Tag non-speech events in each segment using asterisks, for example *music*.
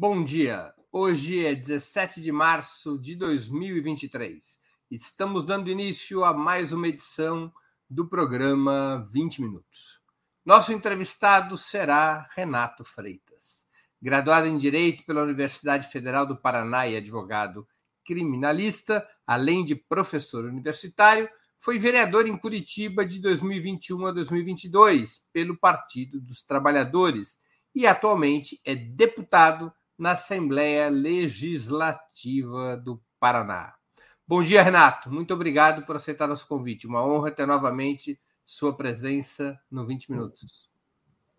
Bom dia. Hoje é 17 de março de 2023. Estamos dando início a mais uma edição do programa 20 Minutos. Nosso entrevistado será Renato Freitas. Graduado em Direito pela Universidade Federal do Paraná e advogado criminalista, além de professor universitário, foi vereador em Curitiba de 2021 a 2022 pelo Partido dos Trabalhadores e atualmente é deputado na Assembleia Legislativa do Paraná. Bom dia, Renato. Muito obrigado por aceitar nosso convite. Uma honra ter novamente sua presença no 20 Minutos.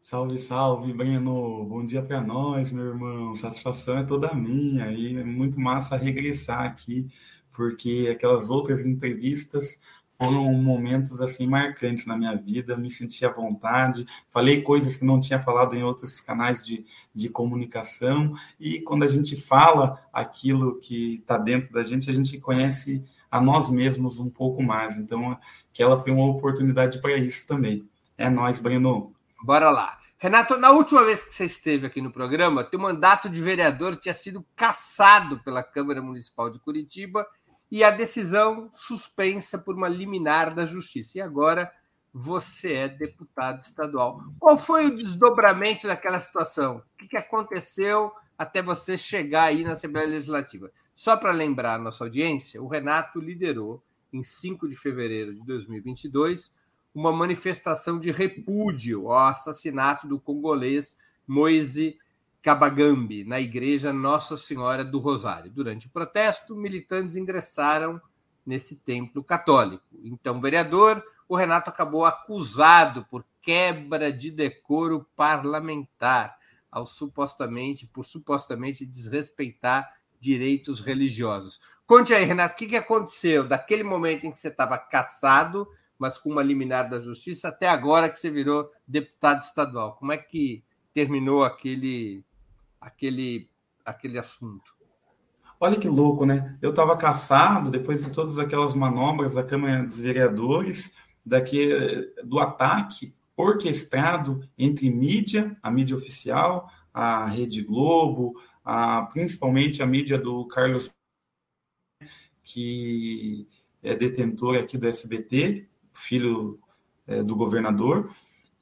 Salve, salve, Breno. Bom dia para nós, meu irmão. Satisfação é toda minha e é muito massa regressar aqui, porque aquelas outras entrevistas foram momentos assim marcantes na minha vida, me senti à vontade, falei coisas que não tinha falado em outros canais de, de comunicação, e quando a gente fala aquilo que está dentro da gente, a gente conhece a nós mesmos um pouco mais. Então, que ela foi uma oportunidade para isso também. É nós, Breno. Bora lá. Renato, na última vez que você esteve aqui no programa, teu mandato de vereador tinha sido cassado pela Câmara Municipal de Curitiba e a decisão suspensa por uma liminar da Justiça. E agora você é deputado estadual. Qual foi o desdobramento daquela situação? O que aconteceu até você chegar aí na Assembleia Legislativa? Só para lembrar a nossa audiência, o Renato liderou, em 5 de fevereiro de 2022, uma manifestação de repúdio ao assassinato do congolês Moise Cabagambi, na igreja Nossa Senhora do Rosário. Durante o protesto, militantes ingressaram nesse templo católico. Então, vereador, o Renato acabou acusado por quebra de decoro parlamentar, ao supostamente por supostamente desrespeitar direitos religiosos. Conte aí, Renato, o que, que aconteceu daquele momento em que você estava caçado, mas com uma liminar da justiça, até agora que você virou deputado estadual? Como é que terminou aquele aquele, aquele assunto. Olha que louco, né? Eu estava caçado depois de todas aquelas manobras da Câmara dos Vereadores, daqui, do ataque orquestrado entre mídia, a mídia oficial, a Rede Globo, a, principalmente a mídia do Carlos, que é detentor aqui do SBT, filho é, do governador,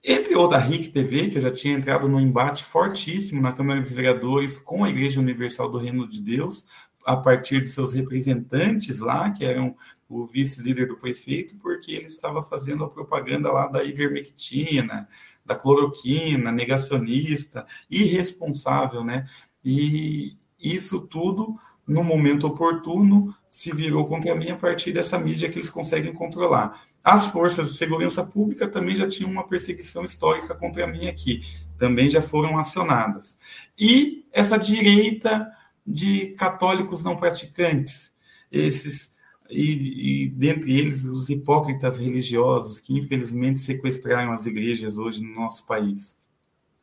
entre outra, a RIC TV, que eu já tinha entrado num embate fortíssimo na Câmara dos Vereadores com a Igreja Universal do Reino de Deus, a partir de seus representantes lá, que eram o vice-líder do prefeito, porque ele estava fazendo a propaganda lá da ivermectina, da cloroquina, negacionista, irresponsável, né? E isso tudo, no momento oportuno, se virou contra mim a partir dessa mídia que eles conseguem controlar. As forças de segurança pública também já tinham uma perseguição histórica contra mim aqui, também já foram acionadas. E essa direita de católicos não praticantes, esses e, e dentre eles os hipócritas religiosos que infelizmente sequestraram as igrejas hoje no nosso país.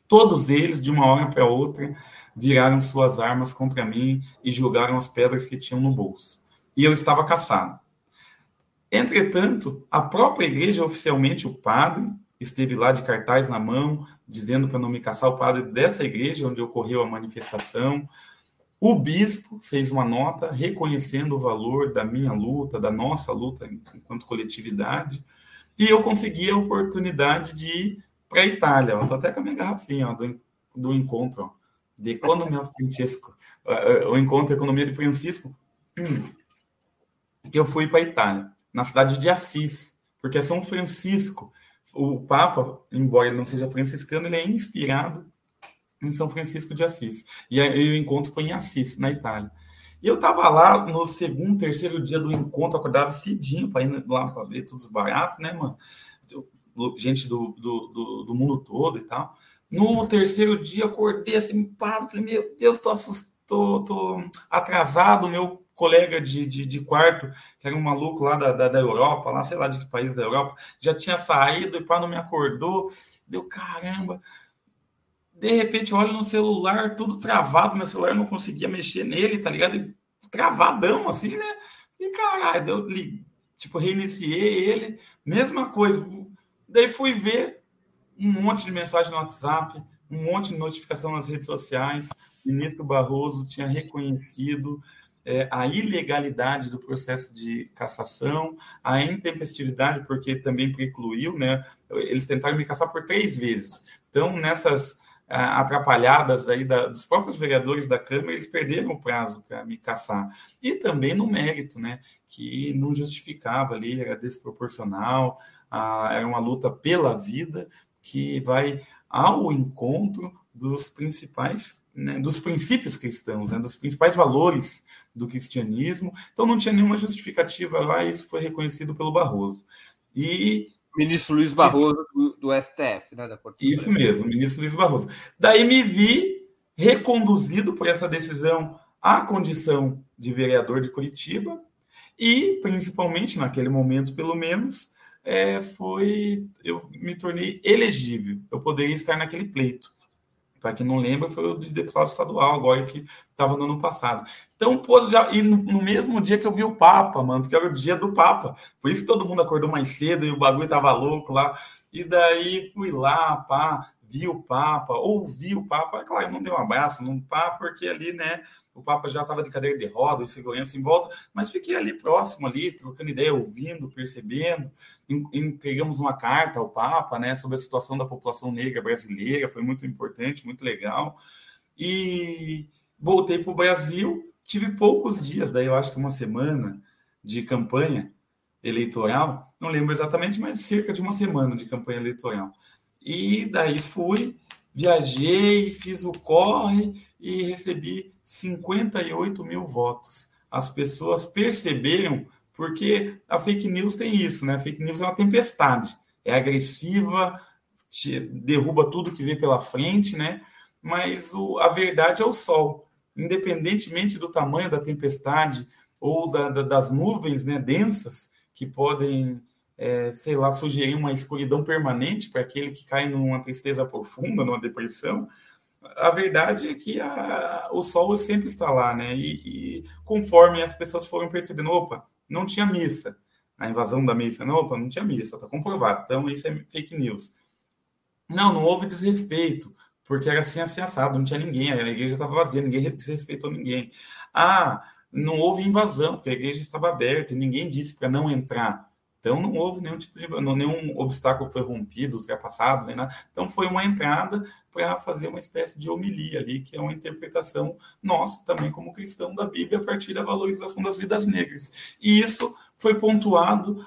Todos eles, de uma hora para outra, viraram suas armas contra mim e jogaram as pedras que tinham no bolso. E eu estava caçado. Entretanto, a própria igreja, oficialmente, o padre, esteve lá de cartaz na mão, dizendo para não me caçar o padre dessa igreja onde ocorreu a manifestação. O bispo fez uma nota reconhecendo o valor da minha luta, da nossa luta enquanto coletividade, e eu consegui a oportunidade de ir para a Itália. Estou até com a minha garrafinha ó, do, do encontro, ó, de Economia Francisco, o encontro Economia de Francisco, hum, que eu fui para a Itália na cidade de Assis, porque São Francisco. O Papa, embora ele não seja franciscano, ele é inspirado em São Francisco de Assis. E, aí, o encontro foi em Assis, na Itália. E eu estava lá no segundo, terceiro dia do encontro, acordava cedinho para ir lá para ver todos baratos, né, mano? Gente do, do, do, do, mundo todo e tal. No terceiro dia, acordei assim, pá, falei, meu Deus, tô, tô, tô atrasado, meu colega de, de, de, quarto, que era um maluco lá da, da, da, Europa, lá sei lá de que país da Europa, já tinha saído e pá, não me acordou. Deu caramba. De repente, olho no celular, tudo travado, meu celular não conseguia mexer nele, tá ligado? E, travadão assim, né? E caralho, eu tipo, reiniciei ele, mesma coisa. Daí fui ver um monte de mensagem no WhatsApp, um monte de notificação nas redes sociais, ministro Barroso tinha reconhecido é, a ilegalidade do processo de cassação, a intempestividade, porque também precluiu, né? Eles tentaram me caçar por três vezes. Então, nessas atrapalhadas aí da, dos próprios vereadores da Câmara, eles perderam o prazo para me caçar. E também no mérito, né? Que não justificava ali, era desproporcional, era uma luta pela vida que vai ao encontro dos principais, né, dos princípios cristãos, né, dos principais valores do cristianismo. Então não tinha nenhuma justificativa lá, e isso foi reconhecido pelo Barroso. E ministro Luiz Barroso do, do STF, né, da Corte Isso mesmo, ministro Luiz Barroso. Daí me vi reconduzido por essa decisão à condição de vereador de Curitiba e, principalmente naquele momento, pelo menos, é, foi eu me tornei elegível. Eu poderia estar naquele pleito. Para quem não lembra, foi o de deputado estadual, agora que estava no ano passado. Então, pô, já, e no, no, mesmo dia que eu vi o Papa, mano, porque era o dia do Papa. Por isso que todo mundo acordou mais cedo e o bagulho tava louco lá. E daí fui lá, pá, vi o Papa, ouvi o Papa. É claro, não dei um abraço no Papa, porque ali, né, o Papa já estava de cadeira de roda e segurança em volta, mas fiquei ali próximo, ali, trocando ideia, ouvindo, percebendo. Entregamos uma carta ao Papa, né, sobre a situação da população negra brasileira, foi muito importante, muito legal. E voltei para o Brasil, tive poucos dias, daí eu acho que uma semana de campanha eleitoral, não lembro exatamente, mas cerca de uma semana de campanha eleitoral. E daí fui, viajei, fiz o corre e recebi 58 mil votos. As pessoas perceberam, porque a fake news tem isso, né? A fake news é uma tempestade, é agressiva, derruba tudo que vê pela frente, né? Mas o, a verdade é o sol. Independentemente do tamanho da tempestade ou da, da, das nuvens né, densas que podem, é, sei lá, sugerir uma escuridão permanente para aquele que cai numa tristeza profunda, numa depressão, a verdade é que a, o sol sempre está lá, né? E, e, conforme as pessoas foram percebendo, opa, não tinha missa, a invasão da missa, não, opa, não tinha missa, está comprovado. Então isso é fake news. Não, não houve desrespeito, porque era assim, assim assado, não tinha ninguém, a igreja estava vazia, ninguém desrespeitou ninguém. Ah, não houve invasão, porque a igreja estava aberta e ninguém disse para não entrar. Então não houve nenhum tipo de nenhum obstáculo foi rompido, ultrapassado, nem nada. Então foi uma entrada para fazer uma espécie de homilia ali, que é uma interpretação nossa também como cristão da Bíblia a partir da valorização das vidas negras. E isso foi pontuado.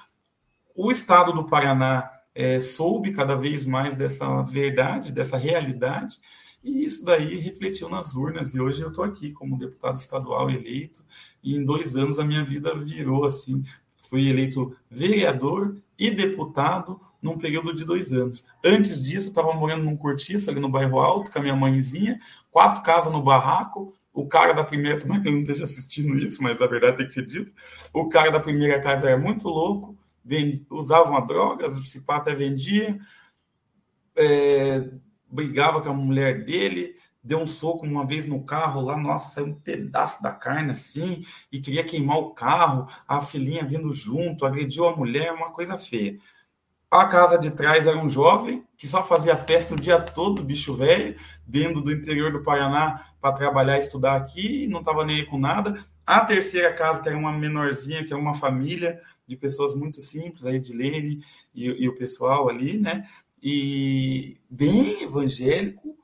O Estado do Paraná é, soube cada vez mais dessa verdade, dessa realidade, e isso daí refletiu nas urnas. E hoje eu estou aqui como deputado estadual eleito, e em dois anos a minha vida virou assim fui eleito vereador e deputado num período de dois anos. Antes disso, eu estava morando num cortiço ali no bairro Alto com a minha mãezinha, quatro casas no barraco. O cara da primeira, *laughs* tomara que ele não esteja assistindo isso, mas a verdade tem que ser dito. O cara da primeira casa era muito louco, vend... usava uma droga, se até vendia, é... brigava com a mulher dele, deu um soco uma vez no carro lá, nossa, saiu um pedaço da carne assim, e queria queimar o carro, a filhinha vindo junto, agrediu a mulher, uma coisa feia. A casa de trás era um jovem que só fazia festa o dia todo, bicho velho, vindo do interior do Paraná para trabalhar e estudar aqui, não estava nem aí com nada. A terceira casa, que era uma menorzinha, que é uma família de pessoas muito simples, aí de Lene e, e o pessoal ali, né? E bem evangélico,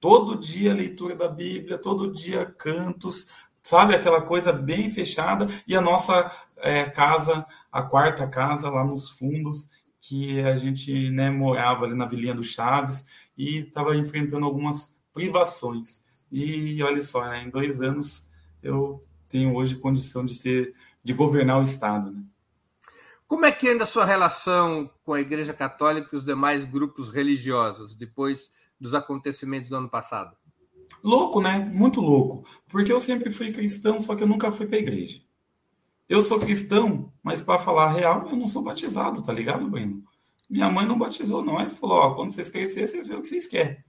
todo dia leitura da Bíblia, todo dia cantos, sabe? Aquela coisa bem fechada. E a nossa é, casa, a quarta casa lá nos fundos, que a gente né, morava ali na Vilinha do Chaves e estava enfrentando algumas privações. E olha só, né, em dois anos eu tenho hoje condição de ser, de governar o Estado. Né? Como é que anda a sua relação com a Igreja Católica e os demais grupos religiosos depois dos acontecimentos do ano passado? Louco, né? Muito louco. Porque eu sempre fui cristão, só que eu nunca fui para a igreja. Eu sou cristão, mas para falar a real, eu não sou batizado, tá ligado, Breno? Minha mãe não batizou. Ela falou: ó, quando vocês crescerem, vocês veem o que vocês querem.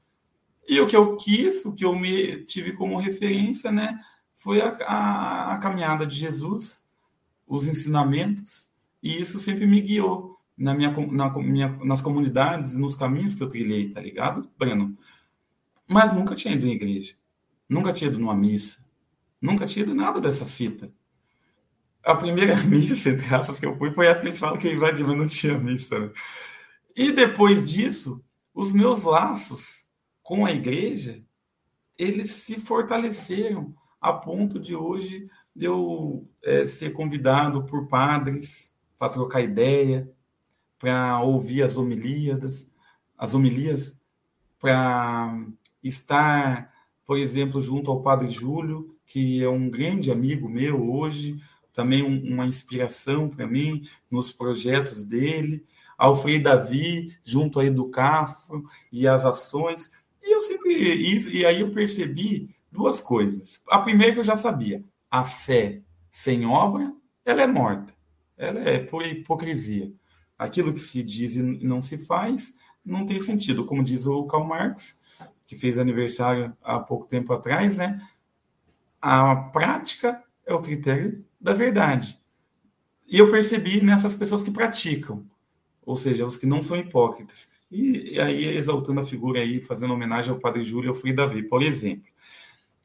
E o que eu quis, o que eu me tive como referência, né, foi a, a, a caminhada de Jesus, os ensinamentos, e isso sempre me guiou na minha, na minha, nas comunidades, nos caminhos que eu trilhei, tá ligado, Breno? Mas nunca tinha ido em igreja. nunca tinha ido numa missa, nunca tinha ido nada dessas fitas. A primeira *laughs* missa, entre aspas, que eu fui foi essa que eles falam que invadiu, mas não tinha missa. Né? E depois disso, os meus laços com a igreja, eles se fortaleceram a ponto de hoje eu é, ser convidado por padres para trocar ideia, para ouvir as homilias, as homilias, para estar, por exemplo, junto ao Padre Júlio, que é um grande amigo meu hoje, também um, uma inspiração para mim nos projetos dele, ao Frei Davi, junto aí do CAFO e as ações. E eu sempre e aí eu percebi duas coisas. A primeira que eu já sabia, a fé sem obra, ela é morta. Ela é por hipocrisia. Aquilo que se diz e não se faz não tem sentido. Como diz o Karl Marx, que fez aniversário há pouco tempo atrás, né? A prática é o critério da verdade. E eu percebi nessas pessoas que praticam, ou seja, os que não são hipócritas. E, aí, exaltando a figura aí, fazendo homenagem ao Padre Júlio Frei Davi, por exemplo.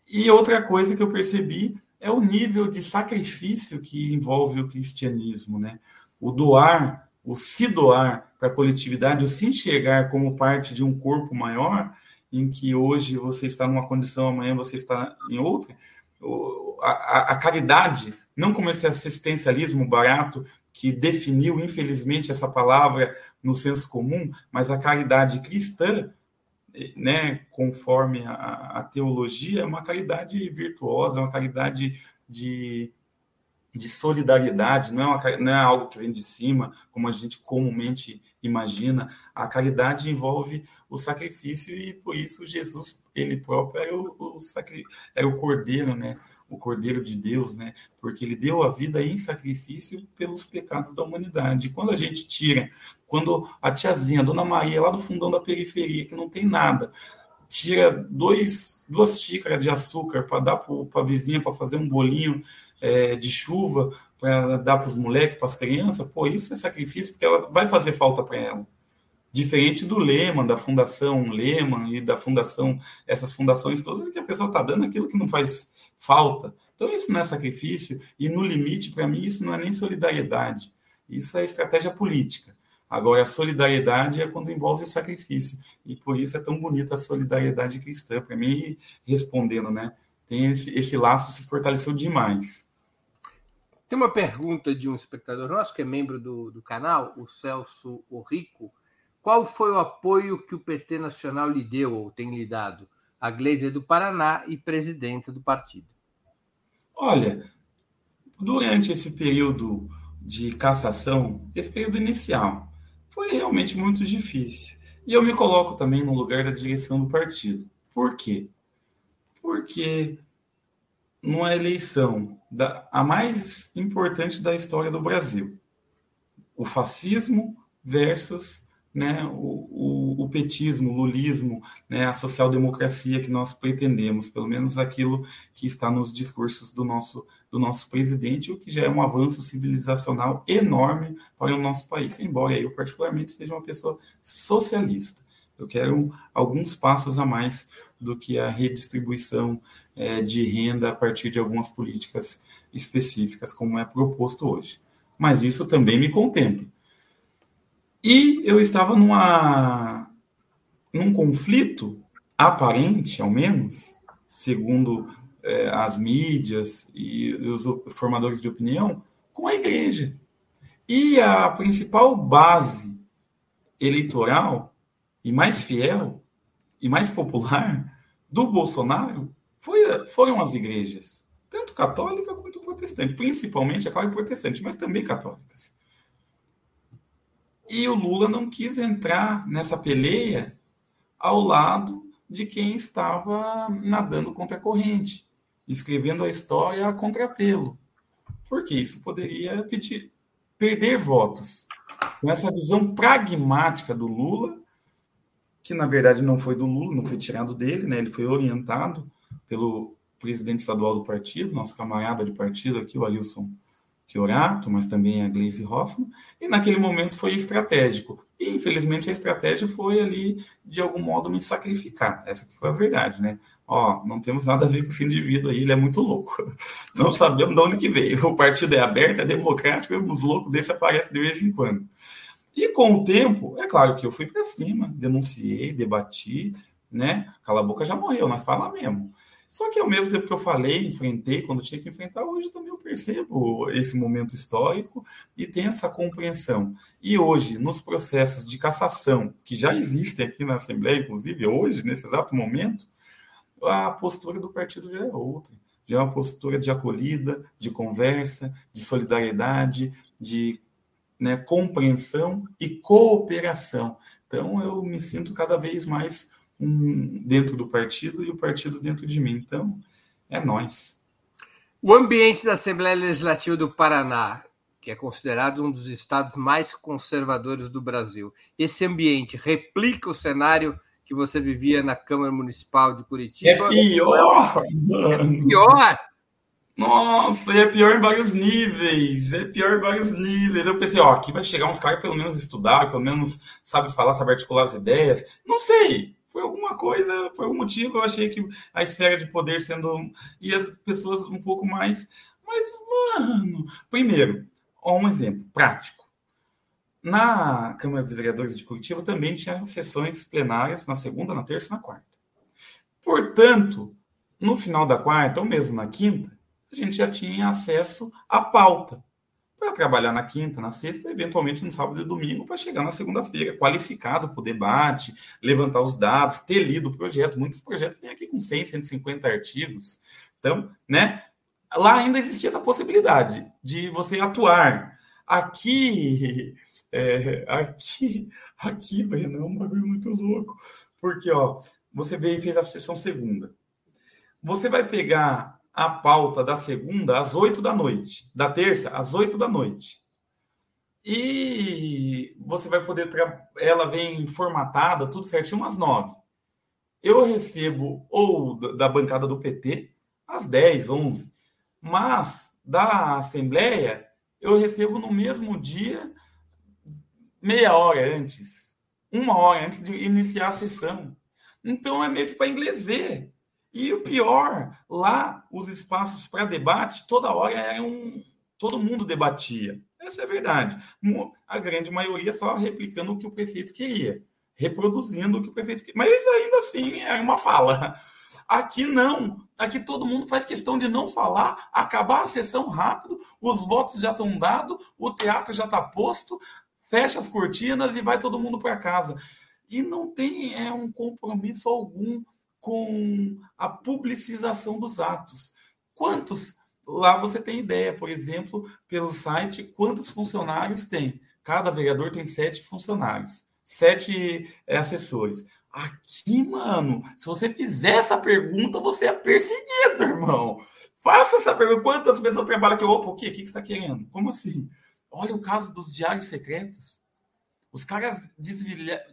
E outra coisa que eu percebi é o nível de sacrifício que envolve o cristianismo, né? O doar, o se doar para a coletividade, o se enxergar como parte de um corpo maior, em que hoje você está numa condição, amanhã você está em outra. A, a, a caridade, não como esse assistencialismo barato que definiu, infelizmente, essa palavra no senso comum, mas a caridade cristã né, conforme a, a, teologia, é uma caridade virtuosa, é uma caridade de, de solidariedade, não é, uma, não é algo que vem de cima, como a gente comumente imagina. A caridade envolve o sacrifício e, por isso, Jesus, ele próprio, era o, o, era o cordeiro, né? o Cordeiro de Deus, né? Porque ele deu a vida em sacrifício pelos pecados da humanidade. E quando a gente tira, quando a tiazinha, a Dona Maria, lá do fundão da periferia, que não tem nada, tira dois, duas xícaras de açúcar para dar para a vizinha para fazer um bolinho é, de chuva, para dar para os moleques, para as crianças, pô, isso é sacrifício, porque ela vai fazer falta para ela. Diferente do Lehman, da Fundação Lehman e da Fundação, essas fundações todas, que a pessoa está dando aquilo que não faz falta. Então, isso não é sacrifício, e no limite, para mim, isso não é nem solidariedade. Isso é estratégia política. Agora, a solidariedade é quando envolve o sacrifício. E por isso é tão bonita a solidariedade cristã. Para mim, respondendo, né? Tem esse, esse laço se fortaleceu demais. Tem uma pergunta de um espectador nosso, que é membro do, do canal, o Celso Rico. Qual foi o apoio que o PT Nacional lhe deu ou tem lhe dado? A Gleisi do Paraná e presidenta do partido. Olha, durante esse período de cassação, esse período inicial, foi realmente muito difícil. E eu me coloco também no lugar da direção do partido. Por quê? Porque numa eleição da, a mais importante da história do Brasil, o fascismo versus né, o, o, o, petismo, o lulismo, né, a social-democracia que nós pretendemos, pelo menos aquilo que está nos discursos do nosso, do nosso presidente, o que já é um avanço civilizacional enorme para o nosso país, embora eu particularmente seja uma pessoa socialista. Eu quero alguns passos a mais do que a redistribuição é, de renda a partir de algumas políticas específicas, como é proposto hoje. Mas isso também me contempla e eu estava numa, num conflito aparente, ao menos, segundo é, as mídias e os formadores de opinião, com a igreja. E a principal base eleitoral e mais fiel e mais popular do Bolsonaro foi, foram as igrejas, tanto católica quanto protestante, principalmente, é claro, protestante, mas também católicas. E o Lula não quis entrar nessa peleia ao lado de quem estava nadando contra a corrente, escrevendo a história a contrapelo, porque isso poderia pedir, perder votos. Com essa visão pragmática do Lula, que na verdade não foi do Lula, não foi tirado dele, né? ele foi orientado pelo presidente estadual do partido, nosso camarada de partido aqui, o Alilson Chiorato, mas também a Gleisi Hoffmann, e naquele momento foi estratégico. E, infelizmente, a estratégia foi ali, de algum modo, me sacrificar. Essa foi a verdade, né? Ó, não temos nada a ver com esse indivíduo aí, ele é muito louco. *laughs* Não sabemos de onde que veio. O partido é aberto, é democrático, e uns loucos desse aparecem de vez em quando. E com o tempo, é claro que eu fui para cima, denunciei, debati, né? Cala a boca já morreu, mas fala mesmo. Só que ao mesmo tempo que eu falei, enfrentei, quando tinha que enfrentar, hoje também eu percebo esse momento histórico e tenho essa compreensão. E hoje, nos processos de cassação, que já existem aqui na Assembleia, inclusive hoje, nesse exato momento, a postura do partido já é outra. Já é uma postura de acolhida, de conversa, de solidariedade, de né, compreensão e cooperação. Então, eu me sinto cada vez mais um, dentro do partido e o partido dentro de mim. Então, é nós. O ambiente da Assembleia Legislativa do Paraná, que é considerado um dos estados mais conservadores do Brasil, esse ambiente replica o cenário que você vivia na Câmara Municipal de Curitiba? É pior! É pior! Nossa, é pior em vários níveis. É pior em vários níveis. Eu pensei, ó, aqui vai chegar uns caras pelo menos estudar, pelo menos sabe falar, sabe articular as ideias. Não sei foi alguma coisa, por algum motivo, eu achei que a esfera de poder sendo. e as pessoas um pouco mais. Mas, mano, primeiro, um exemplo prático. Na Câmara dos Vereadores de Curitiba também tinha sessões plenárias na segunda, na terça e na quarta. Portanto, no final da quarta, ou mesmo na quinta, a gente já tinha acesso à pauta para trabalhar na quinta, na sexta, eventualmente no sábado e domingo, para chegar na segunda-feira, qualificado para o debate, levantar os dados, ter lido o projeto. Muitos projetos vêm aqui com 100, 150 artigos. Então, né? Lá ainda existia essa possibilidade de você atuar. Aqui, *laughs* é, aqui, aqui, Breno, é um bagulho muito louco. Porque, ó, você veio e fez a sessão segunda. Você vai pegar a pauta da segunda às oito da noite, da terça às oito da noite. E você vai poder. Ela vem formatada, tudo certinho, às nove. Eu recebo ou da bancada do PT às dez, onze. Mas da Assembleia, eu recebo no mesmo dia, meia hora antes, uma hora antes de iniciar a sessão. Então é meio que para inglês ver. E o pior, lá os espaços para debate toda hora eram todo mundo debatia. Essa é verdade. A grande maioria só replicando o que o prefeito queria, reproduzindo o que o prefeito queria. Mas ainda assim era uma fala. Aqui não. Aqui todo mundo faz questão de não falar, acabar a sessão rápido, os votos já estão dados, o teatro já está posto, fecha as cortinas e vai todo mundo para casa. E não tem é, um compromisso algum com a publicização dos atos. Quantos? Lá você tem ideia, por exemplo, pelo site, quantos funcionários tem? Cada vereador tem sete funcionários, sete é, assessores. Aqui, mano, se você fizer essa pergunta, você é perseguido, irmão. Faça essa pergunta. Quantas pessoas trabalham aqui? Opa, o quê? O que você está querendo? Como assim? Olha o caso dos diários secretos. Os caras desvilha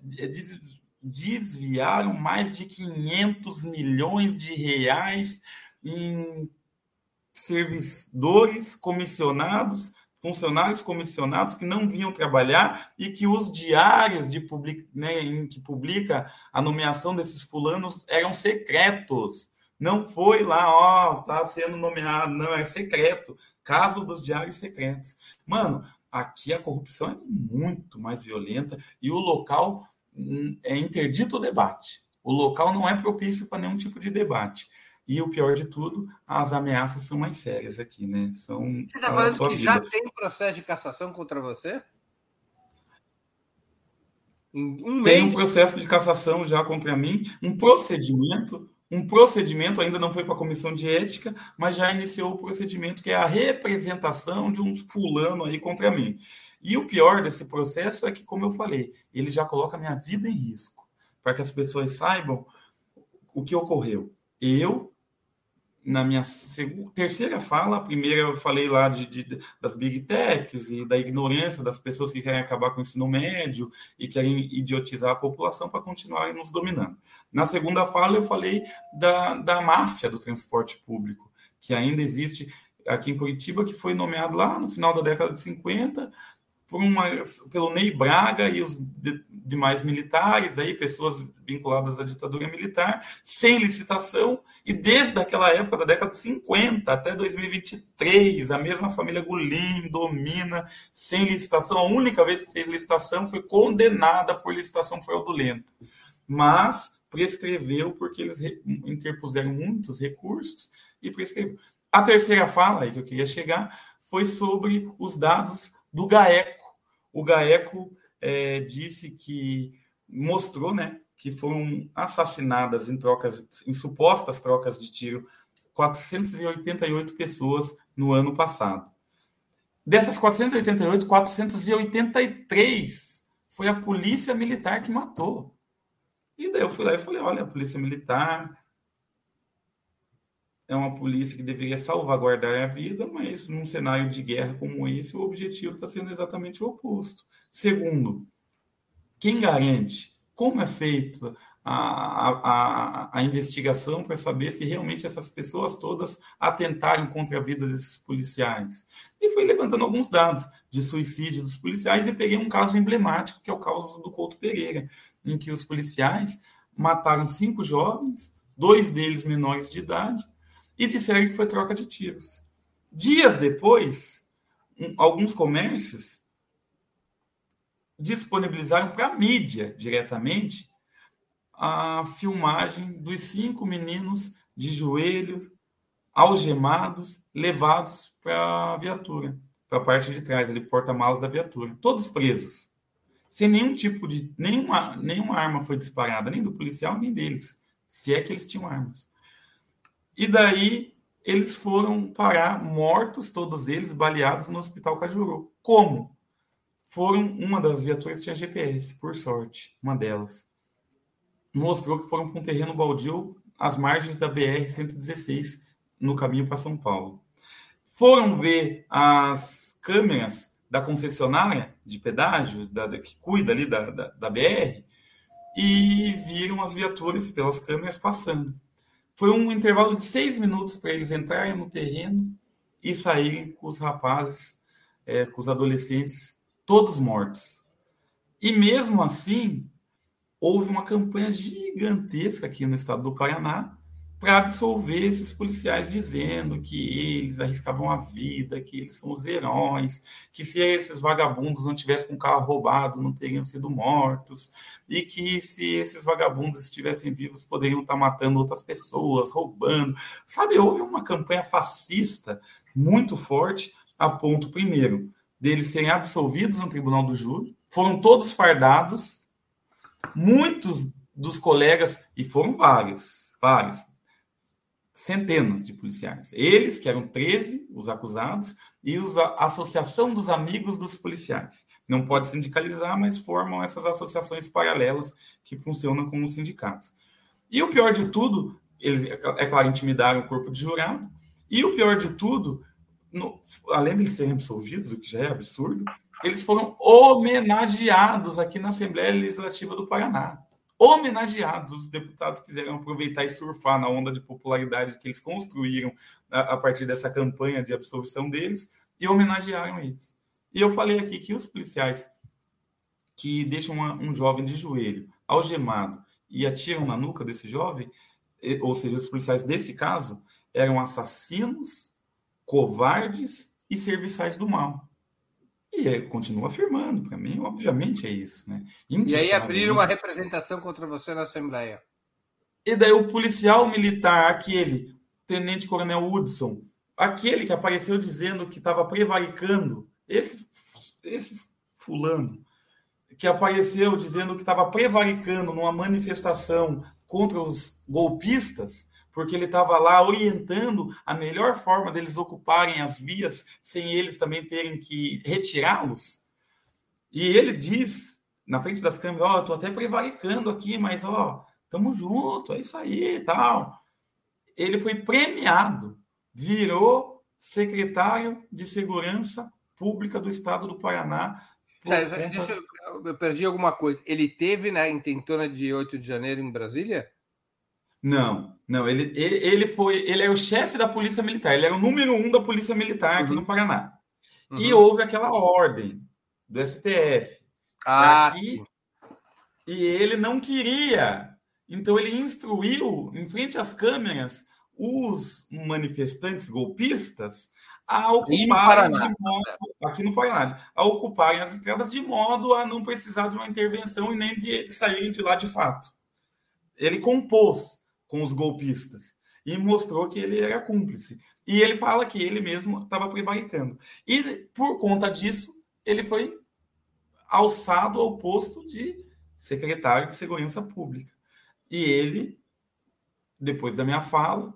desviaram mais de 500 milhões de reais em servidores comissionados, funcionários comissionados que não vinham trabalhar e que os diários de public, né, em que publica a nomeação desses fulanos eram secretos. Não foi lá, ó, tá sendo nomeado, não, é secreto. Caso dos diários secretos. Mano, aqui a corrupção é muito mais violenta e o local é interdito o debate. O local não é propício para nenhum tipo de debate. E o pior de tudo, as ameaças são mais sérias aqui, né? São você está falando que vida. já tem processo de cassação contra você? Um tem um processo de cassação já contra mim, um procedimento, um procedimento ainda não foi para a comissão de ética, mas já iniciou o procedimento que é a representação de um fulano aí contra mim. E o pior desse processo é que, como eu falei, ele já coloca a minha vida em risco, para que as pessoas saibam o que ocorreu. Eu, na minha segunda, terceira fala, a primeira eu falei lá de, de, das big techs e da ignorância das pessoas que querem acabar com o ensino médio e querem idiotizar a população para continuarem nos dominando. Na segunda fala, eu falei da, da máfia do transporte público, que ainda existe aqui em Curitiba, que foi nomeado lá no final da década de 50 por uma, pelo Ney Braga e os de, demais militares, aí, pessoas vinculadas à ditadura militar, sem licitação, e desde aquela época, da década de 50 até 2023, a mesma família Gulim domina sem licitação. A única vez que fez licitação foi condenada por licitação fraudulenta. Mas prescreveu porque eles interpuseram muitos recursos e prescreveu. A terceira fala aí que eu queria chegar foi sobre os dados do GAECO. O GAECO é, disse que mostrou, né, que foram assassinadas em trocas, em supostas trocas de tiro, 488 pessoas no ano passado. Dessas 488, 483 foi a polícia militar que matou. E daí eu fui lá e falei: olha, a polícia militar é uma polícia que deveria salvaguardar a vida, mas num cenário de guerra como esse, o objetivo está sendo exatamente o oposto. Segundo, quem garante como é feita a, a, a, investigação para saber se realmente essas pessoas todas atentaram contra a vida desses policiais. E fui levantando alguns dados de suicídio dos policiais e peguei um caso emblemático, que é o caso do Couto Pereira, em que os policiais mataram cinco jovens, dois deles menores de idade, e disseram que foi troca de tiros. Dias depois, um, alguns comércios disponibilizaram para a mídia diretamente a filmagem dos cinco meninos de joelhos, algemados, levados para a viatura, para a parte de trás, ali, porta-malas da viatura. Todos presos sem nenhum tipo de. Nenhuma, nenhuma arma foi disparada, nem do policial, nem deles, se é que eles tinham armas. E daí eles foram parar mortos, todos eles, baleados no Hospital Cajuru. Como? Foram, uma das viaturas tinha GPS, por sorte, uma delas. Mostrou que foram para um terreno baldio às margens da BR-116, no caminho para São Paulo. Foram ver as câmeras da concessionária de pedágio, da, da que cuida ali da, da, da, BR, e viram as viaturas pelas câmeras passando. Foi um intervalo de seis minutos para eles entrarem no terreno e saírem com os rapazes, é, com os adolescentes, todos mortos. E mesmo assim, houve uma campanha gigantesca aqui no estado do Paraná para absolver esses policiais dizendo que eles arriscavam a vida, que eles são os heróis, que se esses vagabundos não tivessem com um carro roubado, não teriam sido mortos, e que se esses vagabundos estivessem vivos, poderiam estar matando outras pessoas, roubando. Sabe, houve uma campanha fascista muito forte, a ponto, primeiro, deles serem absolvidos no tribunal do júri, foram todos fardados, muitos dos colegas, e foram vários, vários, centenas de policiais. Eles, que eram 13, os acusados, e a Associação dos Amigos dos Policiais. Não pode sindicalizar, mas formam essas associações paralelas que funcionam como sindicatos. E o pior de tudo, eles, é claro, intimidaram o corpo de jurado, e o pior de tudo, no, além de serem absolvidos, o que já é absurdo, eles foram homenageados aqui na Assembleia Legislativa do Paraná homenageados. Os deputados quiseram aproveitar e surfar na onda de popularidade que eles construíram a, a partir dessa campanha de absolvição deles e homenagearam eles. E eu falei aqui que os policiais que deixam uma, um jovem de joelho, algemado, e atiram na nuca desse jovem, ou seja, os policiais desse caso, eram assassinos, covardes e serviçais do mal. E continua afirmando, para mim, obviamente é isso. Né? E aí abriram uma representação contra você na Assembleia. E daí o policial militar, aquele, Tenente Coronel Hudson, aquele que apareceu dizendo que estava prevaricando, esse, esse fulano, que apareceu dizendo que estava prevaricando numa manifestação contra os golpistas, porque ele estava lá orientando a melhor forma deles ocuparem as vias sem eles também terem que retirá-los. E ele diz na frente das câmeras: Ó, oh, tô até prevaricando aqui, mas ó, tamo junto, é isso aí e tal. Ele foi premiado, virou secretário de Segurança Pública do Estado do Paraná. Já, já, conta... eu, eu perdi alguma coisa. Ele teve na né, intentona de 8 de janeiro em Brasília? Não, não, ele, ele, foi, ele é o chefe da Polícia Militar, ele é o número um da Polícia Militar aqui uhum. no Paraná. Uhum. E houve aquela ordem do STF. Ah, aqui, e ele não queria. Então ele instruiu, em frente às câmeras, os manifestantes golpistas a ocuparem de modo, aqui no Paraná, a ocuparem as estradas de modo a não precisar de uma intervenção e nem de saírem de lá de fato. Ele compôs com os golpistas e mostrou que ele era cúmplice. E ele fala que ele mesmo estava prevaricando. E por conta disso, ele foi alçado ao posto de secretário de Segurança Pública. E ele, depois da minha fala,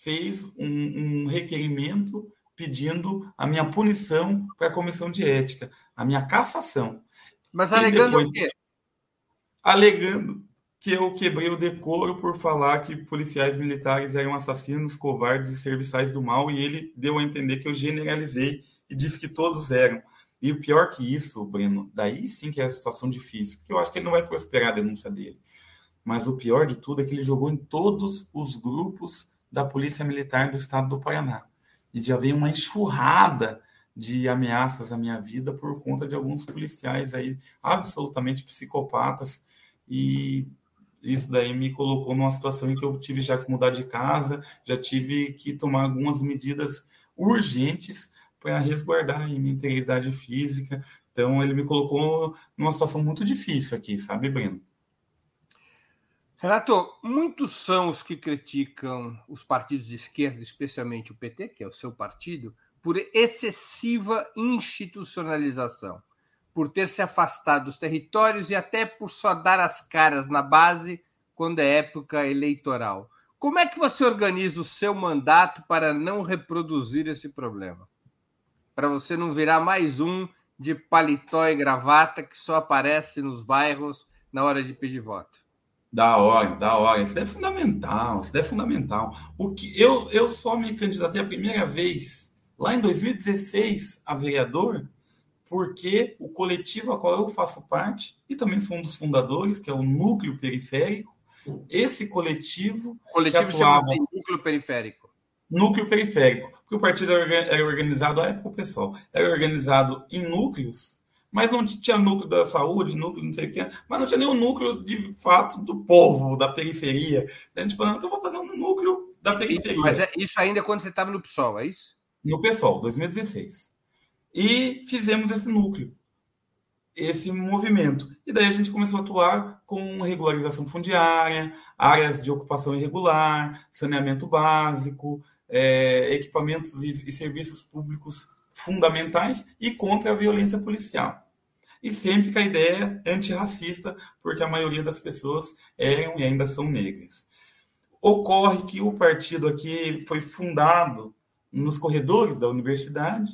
fez um, um requerimento pedindo a minha punição para a comissão de ética, a minha cassação. Mas alegando depois, o quê? Alegando que eu quebrei o decoro por falar que policiais militares eram assassinos, covardes e serviçais do mal, e ele deu a entender que eu generalizei e disse que todos eram. E o pior que isso, Breno, daí sim que é a situação difícil, porque eu acho que ele não vai prosperar a denúncia dele. Mas o pior de tudo é que ele jogou em todos os grupos da Polícia Militar do Estado do Paraná e já veio uma enxurrada de ameaças à minha vida por conta de alguns policiais aí absolutamente psicopatas e isso daí me colocou numa situação em que eu tive já que mudar de casa, já tive que tomar algumas medidas urgentes para resguardar minha integridade física. Então ele me colocou numa situação muito difícil aqui, sabe, Breno? Renato, muitos são os que criticam os partidos de esquerda, especialmente o PT, que é o seu partido, por excessiva institucionalização, por ter se afastado dos territórios e até por só dar as caras na base quando é época eleitoral. Como é que você organiza o seu mandato para não reproduzir esse problema? Para você não virar mais um de paletó e gravata que só aparece nos bairros na hora de pedir voto. Da hora, da hora. Isso é fundamental, isso é fundamental. O que eu, eu só me candidatei a primeira vez lá em 2016 a vereador, porque o coletivo a qual eu faço parte, e também sou um dos fundadores, que é o Núcleo Periférico, esse coletivo. O coletivo que atuava, chama Núcleo Periférico. Núcleo Periférico, porque o partido era organizado, a época, pessoal, era organizado em núcleos mas não tinha núcleo da saúde, núcleo não sei o que, mas não tinha nenhum núcleo de fato do povo, da periferia. a gente falou, então vou fazer um núcleo da periferia. Mas é, isso ainda é quando você estava no PSOL, é isso? No PSOL, 2016. E fizemos esse núcleo, esse movimento. E daí a gente começou a atuar com regularização fundiária, áreas de ocupação irregular, saneamento básico, é, equipamentos e, e serviços públicos fundamentais e contra a violência policial. E sempre com a ideia antirracista, porque a maioria das pessoas eram e ainda são negras. Ocorre que o partido aqui foi fundado nos corredores da universidade,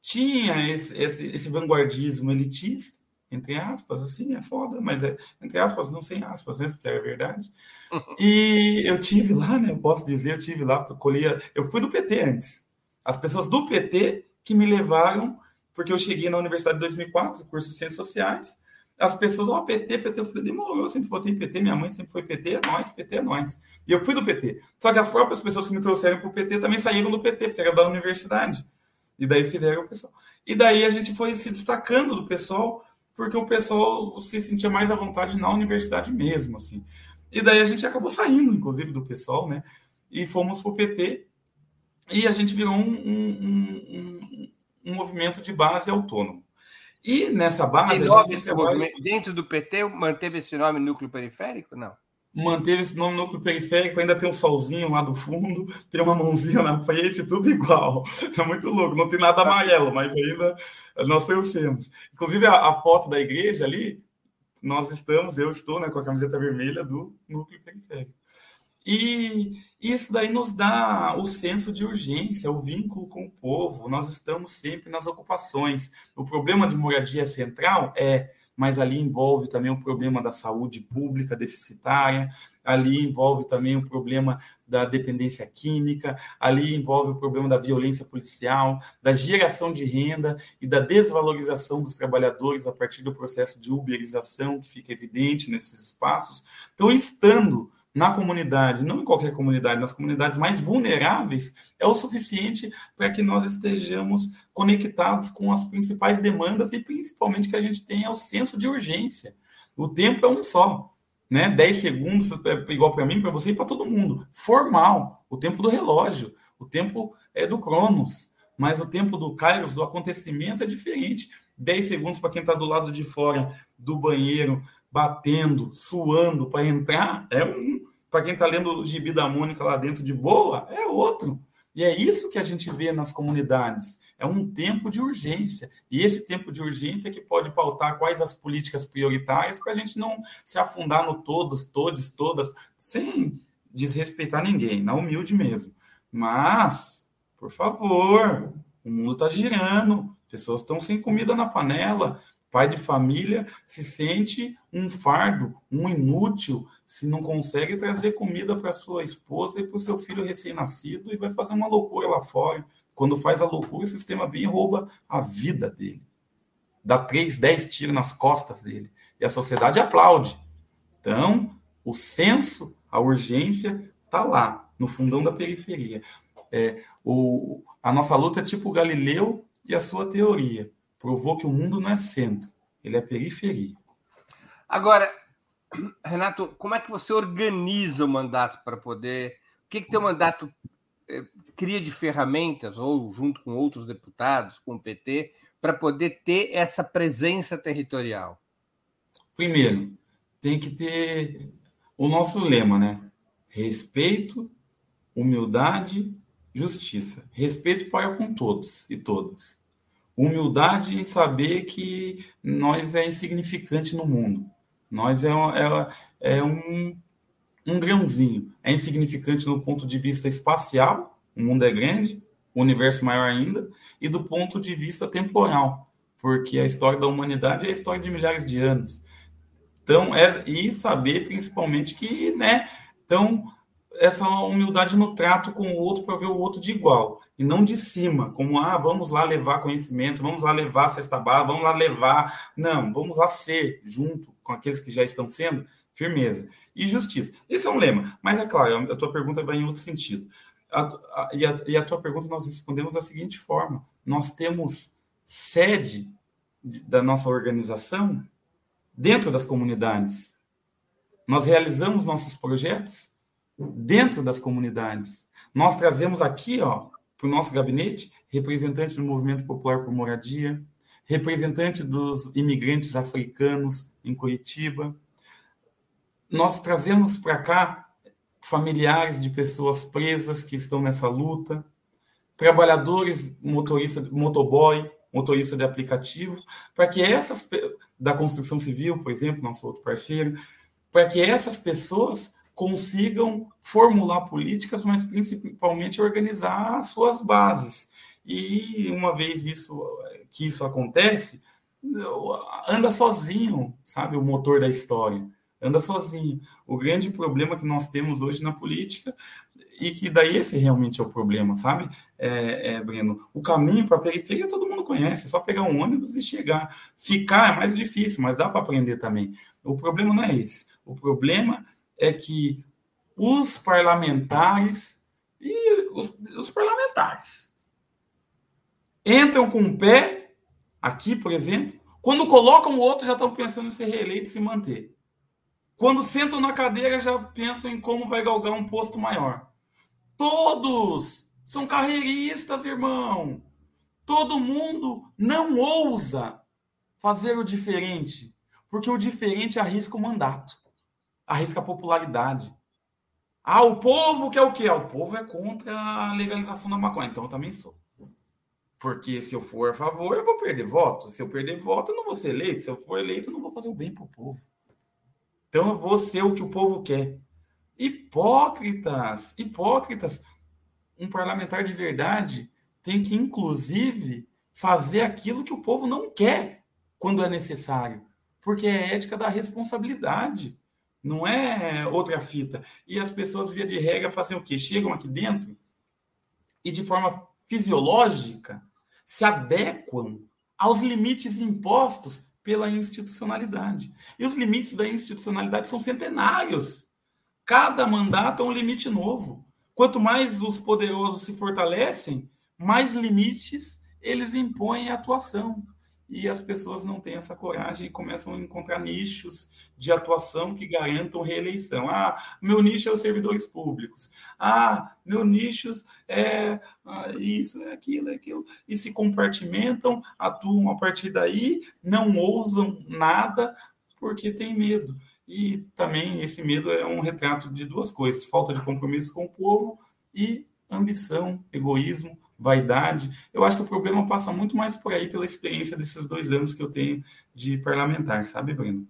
tinha esse, esse, esse vanguardismo elitista, entre aspas, assim, é foda, mas é entre aspas, não sem aspas, né, porque é verdade. *laughs* E eu tive lá, né, eu posso dizer, eu tive lá, colhia, eu fui do PT antes. As pessoas do PT que me levaram, porque eu cheguei na universidade em 2004, curso de Ciências Sociais, as pessoas, ó, oh, PT, PT, eu falei, demorou, eu sempre votei em PT, minha mãe sempre foi PT, é nós, PT é nós. E eu fui do PT. Só que as próprias pessoas que me trouxeram para o PT também saíram do PT, porque era da universidade. E daí fizeram o pessoal. E daí a gente foi se destacando do pessoal, porque o pessoal se sentia mais à vontade na universidade mesmo, assim. E daí a gente acabou saindo, inclusive, do pessoal, né? E fomos para o PT. E a gente virou um, um, um um movimento de base autônomo. E nessa base. Trabalha... Dentro do PT, manteve esse nome núcleo periférico? Não. Manteve esse nome núcleo periférico, ainda tem um solzinho lá do fundo, tem uma mãozinha na frente, tudo igual. *laughs* É muito louco, não tem nada amarelo, mas ainda nós trouxemos. Inclusive, a, a foto da igreja ali, nós estamos, eu estou né, com a camiseta vermelha do núcleo periférico. E isso daí nos dá o senso de urgência, o vínculo com o povo. Nós estamos sempre nas ocupações. O problema de moradia central é, mas ali envolve também o problema da saúde pública deficitária, ali envolve também o problema da dependência química, ali envolve o problema da violência policial, da geração de renda e da desvalorização dos trabalhadores a partir do processo de uberização que fica evidente nesses espaços. Então, estando na comunidade, não em qualquer comunidade, nas comunidades mais vulneráveis, é o suficiente para que nós estejamos conectados com as principais demandas e principalmente que a gente tenha o senso de urgência. O tempo é um só, né? 10 segundos é igual para mim, para você e para todo mundo. Formal, o tempo do relógio, o tempo é do Cronos, mas o tempo do Kairos, do acontecimento, é diferente. 10 segundos para quem está do lado de fora do banheiro, batendo, suando para entrar, é um. Para quem está lendo o gibi da Mônica lá dentro de boa, é outro. E é isso que a gente vê nas comunidades. É um tempo de urgência. E esse tempo de urgência é que pode pautar quais as políticas prioritárias para a gente não se afundar no todos, todos, todas, sem desrespeitar ninguém, na humilde mesmo. Mas, por favor, o mundo está girando, pessoas estão sem comida na panela, pai de família se sente um fardo, um inútil, se não consegue trazer comida para sua esposa e para o seu filho recém-nascido e vai fazer uma loucura lá fora. Quando faz a loucura, o sistema vem e rouba a vida dele. Dá três, dez tiros nas costas dele. E a sociedade aplaude. Então, o senso, a urgência, está lá, no fundão da periferia. É, o, a nossa luta é tipo Galileu e a sua teoria provou que o mundo não é centro, ele é periferia. Agora, Renato, como é que você organiza o mandato para poder. O que, que teu mandato eh, cria de ferramentas, ou junto com outros deputados, com o PT, para poder ter essa presença territorial? Primeiro, tem que ter o nosso lema, né? Respeito, humildade, justiça. Respeito para com todos e todas. Humildade em saber que nós é insignificante no mundo. Nós é, é, é um, um grãozinho. É insignificante no ponto de vista espacial, o mundo é grande, o universo maior ainda, e do ponto de vista temporal, porque a história da humanidade é a história de milhares de anos. Então, é, e saber principalmente que, né, então, essa humildade no trato com o outro para ver o outro de igual e não de cima, como ah, vamos lá levar conhecimento, vamos lá levar cesta básica, vamos lá levar. Não, vamos lá ser junto com aqueles que já estão sendo firmeza e justiça. Esse é um lema, mas é claro, a tua pergunta vai em outro sentido. A, a, e, a, e a tua pergunta nós respondemos da seguinte forma: nós temos sede da nossa organização dentro das comunidades. Nós realizamos nossos projetos dentro das comunidades. Nós trazemos aqui, ó, para o nosso gabinete, representante do Movimento Popular por Moradia, representante dos imigrantes africanos em Curitiba. Nós trazemos para cá familiares de pessoas presas que estão nessa luta, trabalhadores, motorista, motoboy, motorista de aplicativo, para que essas da construção civil, por exemplo, nosso outro parceiro, para que essas pessoas consigam formular políticas, mas principalmente organizar suas bases. E uma vez isso que isso acontece, anda sozinho, sabe, o motor da história. Anda sozinho. O grande problema que nós temos hoje na política e que daí esse realmente é o problema, sabe, é, é Breno? O caminho para a periferia todo mundo conhece, é só pegar um ônibus e chegar. Ficar é mais difícil, mas dá para aprender também. O problema não é esse. O problema é que os parlamentares e os, os parlamentares entram com o pé, aqui, por exemplo, quando colocam o outro, já estão pensando em ser reeleito e se manter. Quando sentam na cadeira, já pensam em como vai galgar um posto maior. Todos são carreiristas, irmão. Todo mundo não ousa fazer o diferente, porque o diferente arrisca o mandato arrisca popularidade. Ah, o povo quer o quê? Ah, o povo é contra a legalização da maconha. Então eu também sou. Porque se eu for a favor, eu vou perder voto. Se eu perder voto, eu não vou ser eleito. Se eu for eleito, eu não vou fazer o bem para o povo. Então eu vou ser o que o povo quer. Hipócritas, hipócritas. Um parlamentar de verdade tem que, inclusive, fazer aquilo que o povo não quer quando é necessário. Porque é ética da responsabilidade. Não é outra fita. E as pessoas, via de regra, fazem o quê? Chegam aqui dentro e, de forma fisiológica, se adequam aos limites impostos pela institucionalidade. E os limites da institucionalidade são centenários. Cada mandato é um limite novo. Quanto mais os poderosos se fortalecem, mais limites eles impõem a atuação e as pessoas não têm essa coragem e começam a encontrar nichos de atuação que garantam reeleição. Ah, meu nicho é os servidores públicos. Ah, meu nicho é ah, isso, é aquilo, é aquilo. E se compartimentam, atuam a partir daí, não ousam nada porque tem medo. E também esse medo é um retrato de duas coisas: falta de compromisso com o povo e ambição, egoísmo, vaidade. Eu acho que o problema passa muito mais por aí pela experiência desses dois anos que eu tenho de parlamentar, sabe, Breno?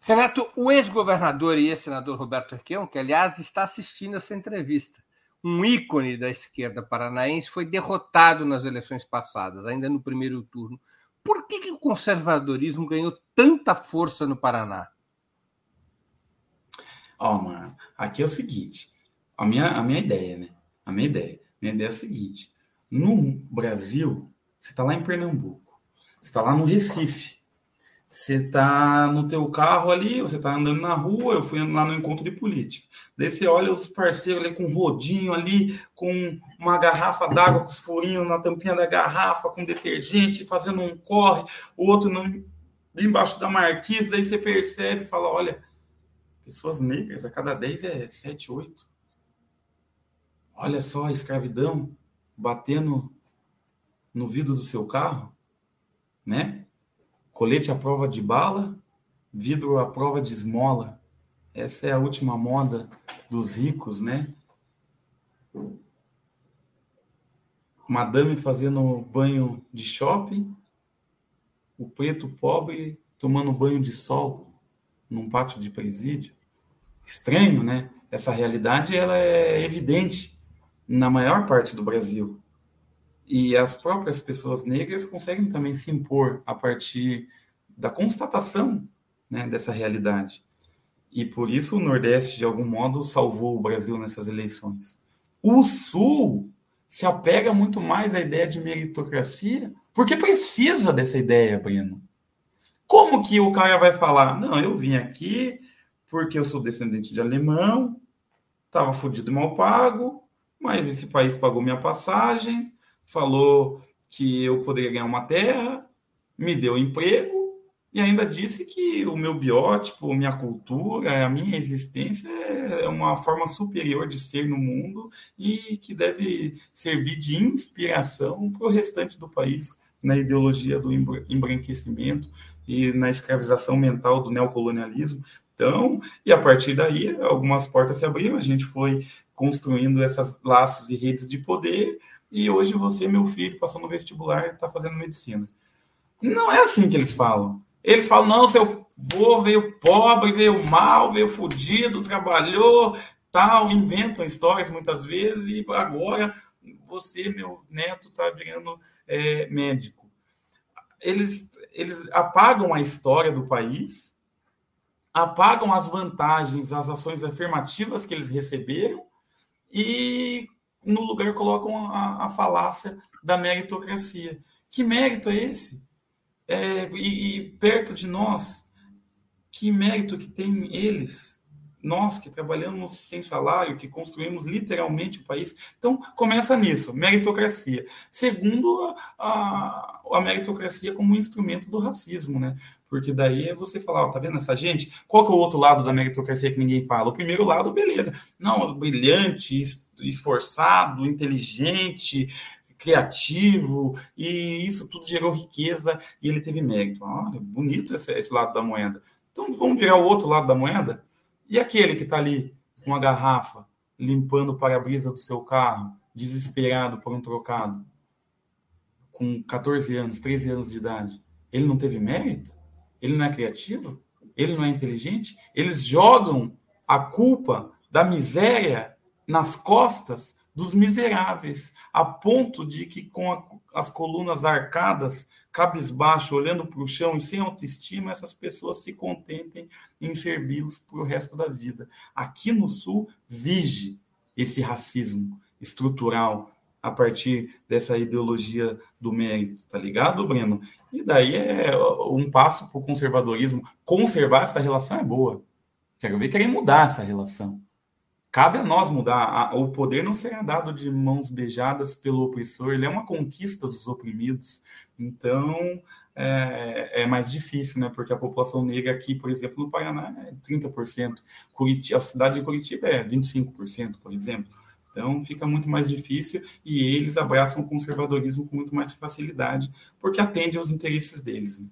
Renato, o ex-governador e ex-senador Roberto Requião, que aliás está assistindo essa entrevista, um ícone da esquerda paranaense, foi derrotado nas eleições passadas, ainda no primeiro turno. Por que, que o conservadorismo ganhou tanta força no Paraná? Ó, oh, mano, aqui é o seguinte, a minha, a minha ideia, né? A minha ideia. Minha ideia é a seguinte: no Brasil, você está lá em Pernambuco, você está lá no Recife, você está no teu carro ali, você está andando na rua, eu fui lá no encontro de política. Daí você olha os parceiros ali com rodinho ali, com uma garrafa d'água com os furinhos na tampinha da garrafa, com detergente, fazendo um corre, o outro não, embaixo da marquise, daí você percebe e fala, olha, pessoas negras, a cada 10 é 7, 8. Olha só a escravidão batendo no vidro do seu carro, né? Colete à prova de bala, vidro à prova de esmola. Essa é a última moda dos ricos, né? Madame fazendo banho de shopping, o preto pobre tomando banho de sol num pátio de presídio. Estranho, né? Essa realidade ela é evidente na maior parte do Brasil. E as próprias pessoas negras conseguem também se impor a partir da constatação né, dessa realidade. E por isso o Nordeste, de algum modo, salvou o Brasil nessas eleições. O Sul se apega muito mais à ideia de meritocracia, porque precisa dessa ideia, Breno. Como que o cara vai falar? Não, eu vim aqui porque eu sou descendente de alemão, estava fudido e mal pago, mas esse país pagou minha passagem, falou que eu poderia ganhar uma terra, me deu emprego e ainda disse que o meu biótipo, minha cultura, a minha existência é uma forma superior de ser no mundo e que deve servir de inspiração para o restante do país na ideologia do embranquecimento e na escravização mental do neocolonialismo. Então, e a partir daí, algumas portas se abriram, a gente foi construindo esses laços e redes de poder, e hoje você, meu filho, passou no vestibular e está fazendo medicina. Não é assim que eles falam. Eles falam, não, seu vô veio pobre, veio mal, veio fudido, trabalhou, tal, inventam histórias muitas vezes, e agora você, meu neto, está virando é, médico. Eles, eles apagam a história do país, apagam as vantagens, as ações afirmativas que eles receberam e no lugar colocam a, a falácia da meritocracia. Que mérito é esse? É, e, e perto de nós, que mérito que tem eles nós que trabalhamos sem salário, que construímos literalmente o país. Então, começa nisso, meritocracia. Segundo, a, a, meritocracia como um instrumento do racismo, né? Porque daí é você falar, ó, tá vendo essa gente? Qual que é o outro lado da meritocracia que ninguém fala? O primeiro lado, beleza. Não, brilhante, esforçado, inteligente, criativo, e isso tudo gerou riqueza e ele teve mérito. Olha, bonito esse, esse lado da moeda. Então, vamos virar o outro lado da moeda? E aquele que está ali com a garrafa, limpando o para-brisa do seu carro, desesperado por um trocado, com 14 anos, 13 anos de idade, ele não teve mérito? Ele não é criativo? Ele não é inteligente? Eles jogam a culpa da miséria nas costas dos miseráveis, a ponto de que com a, as colunas arcadas, cabisbaixo, olhando para o chão e sem autoestima, essas pessoas se contentem em servi-los para o resto da vida. Aqui no Sul, vige esse racismo estrutural a partir dessa ideologia do mérito, tá ligado, Breno? E daí é um passo para o conservadorismo. Conservar essa relação é boa. Quero ver querem mudar essa relação. Cabe a nós mudar. O poder não será dado de mãos beijadas pelo opressor, ele é uma conquista dos oprimidos. Então, é, é, mais difícil, né? Porque a população negra aqui, por exemplo, no Paraná é 30%. Curitiba, a cidade de Curitiba é 25%, por exemplo. Então fica muito mais difícil e eles abraçam o conservadorismo com muito mais facilidade, porque atende aos interesses deles. Né?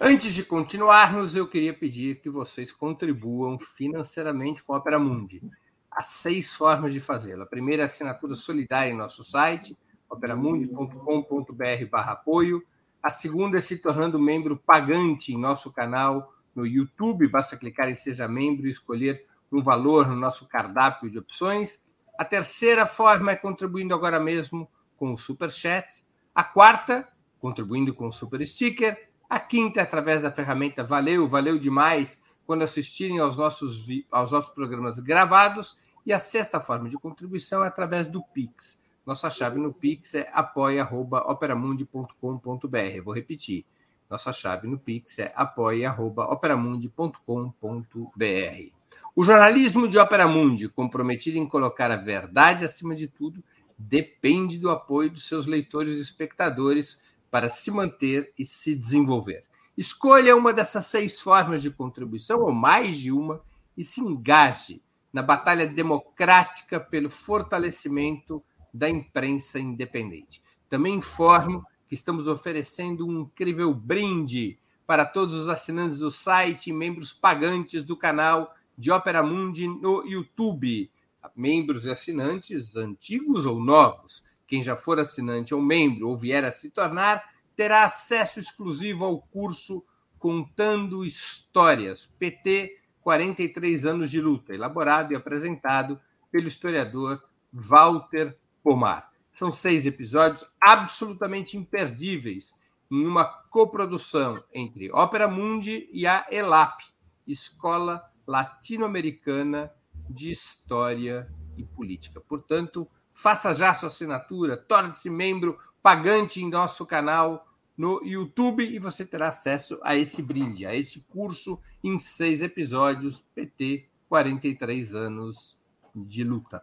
Antes de continuarmos, eu queria pedir que vocês contribuam financeiramente com a Opera Mundi. Há seis formas de fazê-lo. A primeira é assinatura solidária em nosso site, operamundi.com.br apoio. A segunda é se tornando membro pagante em nosso canal no YouTube. Basta clicar em Seja Membro e escolher um valor no nosso cardápio de opções. A terceira forma é contribuindo agora mesmo com o Super Chat. A quarta, contribuindo com o Super Sticker. A quinta, através da ferramenta Valeu, valeu demais quando assistirem aos nossos, aos nossos programas gravados. E a sexta forma de contribuição é através do Pix. Nossa chave no Pix é apoia.operamundi.com.br. Vou repetir. Nossa chave no Pix é apoia.operamundi.com.br. O jornalismo de Opera Mundi, comprometido em colocar a verdade acima de tudo, depende do apoio dos seus leitores e espectadores para se manter e se desenvolver. Escolha uma dessas seis formas de contribuição, ou mais de uma, e se engaje na batalha democrática pelo fortalecimento da imprensa independente. Também informo que estamos oferecendo um incrível brinde para todos os assinantes do site e membros pagantes do canal de Opera Mundi no YouTube. Membros e assinantes antigos ou novos quem já for assinante ou membro ou vier a se tornar, terá acesso exclusivo ao curso Contando Histórias, PT 43 anos de luta, elaborado e apresentado pelo historiador Walter Pomar. São seis episódios absolutamente imperdíveis em uma coprodução entre Ópera Mundi e a ELAP, Escola Latino-Americana de História e Política. Portanto, faça já sua assinatura, torne-se membro pagante em nosso canal no YouTube e você terá acesso a esse brinde, a este curso em seis episódios, PT 43 anos de luta.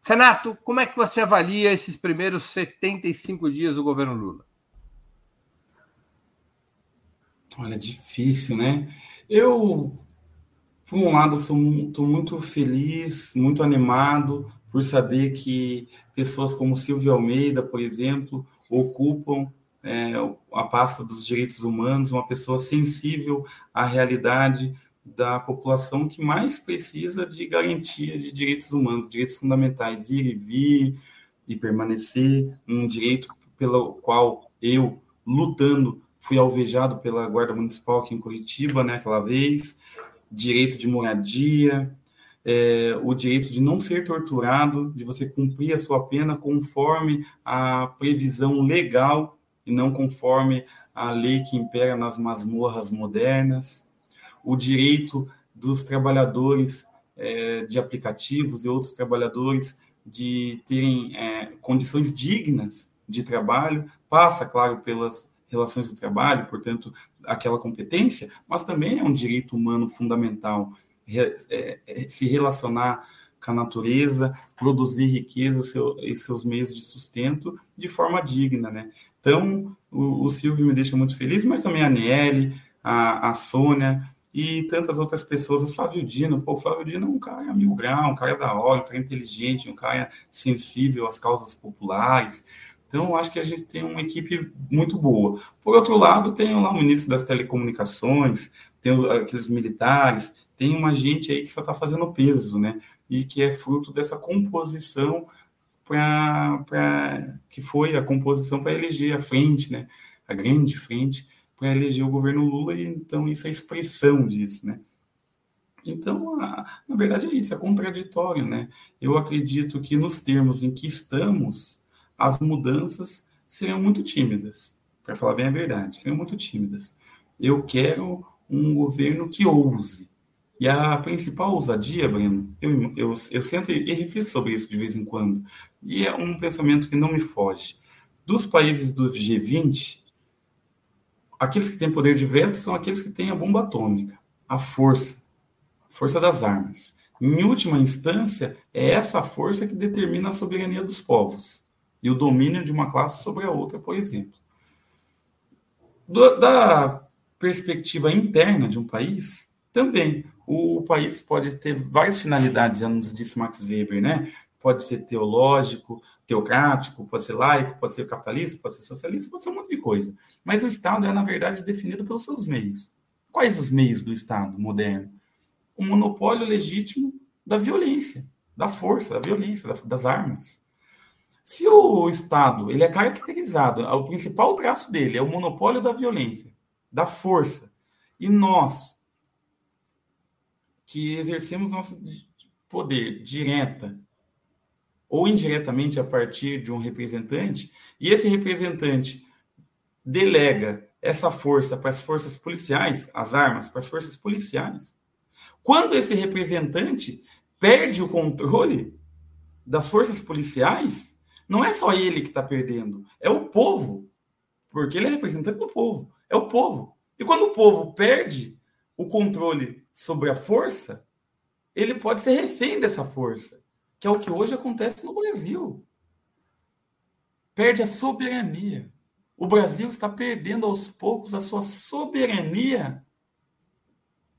Renato, como é que você avalia esses primeiros 75 dias do governo Lula? Olha, difícil, né? Eu, por um lado, estou muito feliz, muito animado, por saber que pessoas como Silvio Almeida, por exemplo, ocupam é, a pasta dos direitos humanos, uma pessoa sensível à realidade da população que mais precisa de garantia de direitos humanos, direitos fundamentais, ir e vir e permanecer, um direito pelo qual eu, lutando, fui alvejado pela Guarda Municipal aqui em Curitiba, né, aquela vez, direito de moradia, é, o direito de não ser torturado, de você cumprir a sua pena conforme a previsão legal e não conforme a lei que impera nas masmorras modernas, o direito dos trabalhadores é, de aplicativos e outros trabalhadores de terem é, condições dignas de trabalho, passa, claro, pelas relações de trabalho, portanto, aquela competência, mas também é um direito humano fundamental se relacionar com a natureza, produzir riqueza seu, e seus meios de sustento de forma digna, né? Então, o, o Silvio me deixa muito feliz, mas também a Niele, a, a Sônia e tantas outras pessoas. O Flávio Dino, pô, o Flávio Dino é um cara mil grau, um cara da hora, um cara inteligente, um cara sensível às causas populares. Então, acho que a gente tem uma equipe muito boa. Por outro lado, tem lá o ministro das Telecomunicações, tem os, aqueles militares, tem uma gente aí que só está fazendo peso, né? E que é fruto dessa composição para que foi a composição para eleger a frente, né? A grande frente para eleger o governo Lula e então isso é expressão disso, né? Então, a, na verdade é isso, é contraditório, né? Eu acredito que nos termos em que estamos, as mudanças seriam muito tímidas, para falar bem a verdade, seriam muito tímidas. Eu quero um governo que ouse, e a principal ousadia, Breno, eu, eu, eu sento e, reflito sobre isso de vez em quando, e é um pensamento que não me foge. Dos países do G20, aqueles que têm poder de veto são aqueles que têm a bomba atômica, a força. força das armas. Em última instância, é essa força que determina a soberania dos povos e o domínio de uma classe sobre a outra, por exemplo. Do, da perspectiva interna de um país, também o país pode ter várias finalidades, já nos disse Max Weber, né? Pode ser teológico, teocrático, pode ser laico, pode ser capitalista, pode ser socialista, pode ser um monte de coisa. Mas o Estado é, na verdade, definido pelos seus meios. Quais os meios do Estado moderno? O monopólio legítimo da violência, da força, da violência, das armas. Se o Estado ele é caracterizado, o principal traço dele é o monopólio da violência, da força, e nós que exercemos nosso poder direta ou indiretamente a partir de um representante, e esse representante delega essa força para as forças policiais, as armas para as forças policiais. Quando esse representante perde o controle das forças policiais, não é só ele que está perdendo, é o povo, porque ele é representante do povo, é o povo. E quando o povo perde o controle sobre a força, ele pode ser refém dessa força, que é o que hoje acontece no Brasil. Perde a soberania. O Brasil está perdendo aos poucos a sua soberania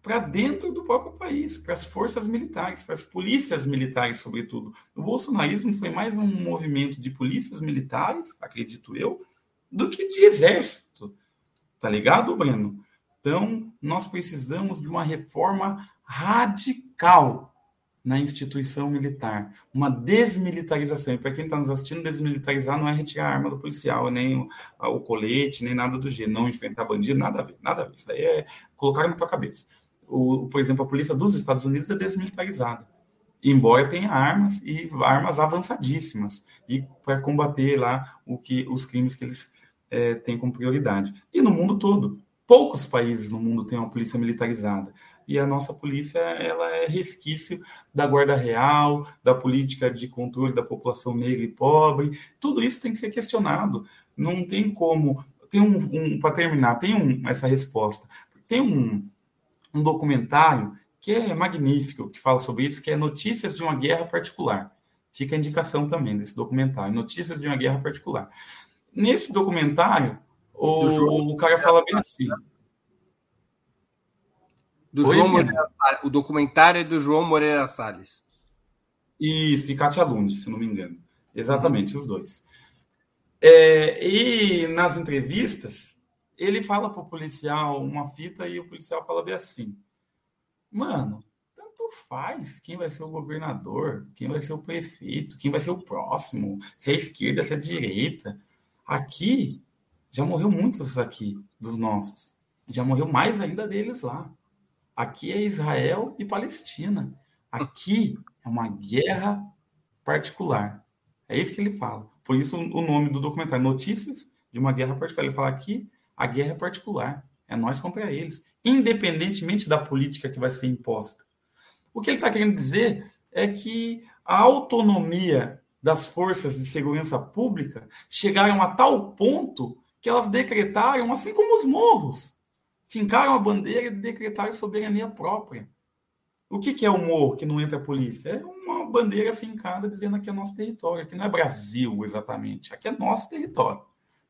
para dentro do próprio país, para as forças militares, para as polícias militares, sobretudo. O bolsonarismo foi mais um movimento de polícias militares, acredito eu, do que de exército. Tá ligado, Breno? Então, nós precisamos de uma reforma radical na instituição militar, uma desmilitarização. E para quem está nos assistindo, desmilitarizar não é retirar a arma do policial, nem o, o colete, nem nada do gênero, não enfrentar bandido, nada a ver, nada a ver. Isso daí é colocar na tua cabeça o, por exemplo, a polícia dos Estados Unidos é desmilitarizada, embora tenha armas e armas avançadíssimas e para combater lá o que os crimes que eles é, têm como prioridade. E no mundo todo, poucos países no mundo têm uma polícia militarizada. E a nossa polícia ela é resquício da guarda real, da política de controle da população negra e pobre. Tudo isso tem que ser questionado. Não tem como. Tem um, um para terminar, tem um, essa resposta. Tem um, um documentário que é magnífico, que fala sobre isso, que é Notícias de uma Guerra Particular. Fica a indicação também desse documentário, Notícias de uma Guerra Particular. Nesse documentário, o, o cara fala bem assim. Do Oi, João Moreira, o documentário é do João Moreira Salles. Isso, e Katia Lund, se não me engano. Exatamente, os dois. É, e nas entrevistas, ele fala pro policial uma fita e o policial fala bem assim: Mano, tanto faz quem vai ser o governador, quem vai ser o prefeito, quem vai ser o próximo, se é esquerda, se é direita. Aqui já morreu muitos aqui dos nossos. Já morreu mais ainda deles lá. Aqui é Israel e Palestina. Aqui é uma guerra particular. É isso que ele fala. Por isso o nome do documentário, Notícias de uma Guerra Particular. Ele fala aqui a guerra é particular, é nós contra eles, independentemente da política que vai ser imposta. O que ele está querendo dizer é que a autonomia das forças de segurança pública chegaram a tal ponto que elas decretaram, assim como os morros, fincaram a bandeira e decretaram soberania própria. O que, que é o morro que não entra a polícia? É uma bandeira fincada dizendo que é nosso território. Aqui não é Brasil exatamente, aqui é nosso território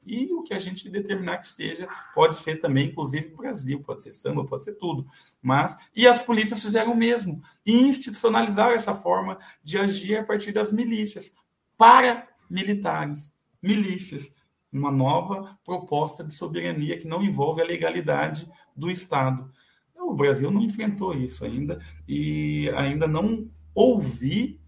e o que a gente determinar que seja, pode ser também, inclusive, Brasil, pode ser samba, pode ser tudo. Mas, e as polícias fizeram o mesmo, e institucionalizaram essa forma de agir a partir das milícias, para militares, milícias, uma nova proposta de soberania que não envolve a legalidade do Estado. O Brasil não enfrentou isso ainda, e ainda não ouvi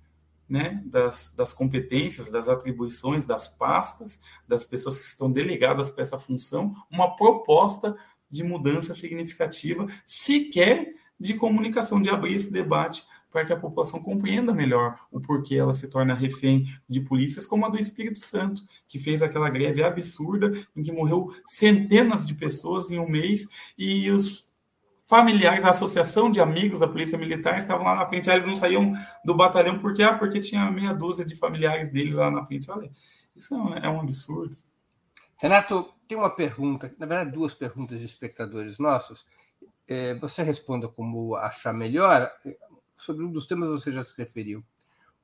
né, das, das competências, das atribuições, das pastas, das pessoas que estão delegadas para essa função, uma proposta de mudança significativa, sequer de comunicação, de abrir esse debate para que a população compreenda melhor o porquê ela se torna refém de polícias como a do Espírito Santo, que fez aquela greve absurda em que morreu centenas de pessoas em um mês e os familiares, a associação de amigos da Polícia Militar estavam lá na frente. Aí eles não saíam do batalhão porque, ah, porque tinha meia dúzia de familiares deles lá na frente. Olha, isso é um absurdo. Renato, tem uma pergunta, na verdade, duas perguntas de espectadores nossos. é, você responda como achar melhor. Sobre um dos temas você já se referiu.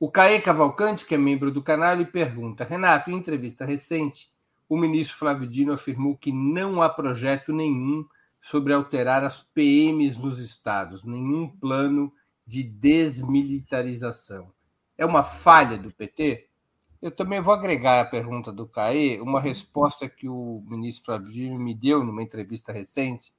O Caê Cavalcante, que é membro do canal, ele pergunta: Renato, em entrevista recente, o ministro Flávio Dino afirmou que não há projeto nenhum sobre alterar as PMs nos estados, nenhum plano de desmilitarização. É uma falha do PT? Eu também vou agregar à pergunta do CAE uma resposta que o ministro Flávio Dino me deu numa entrevista recente,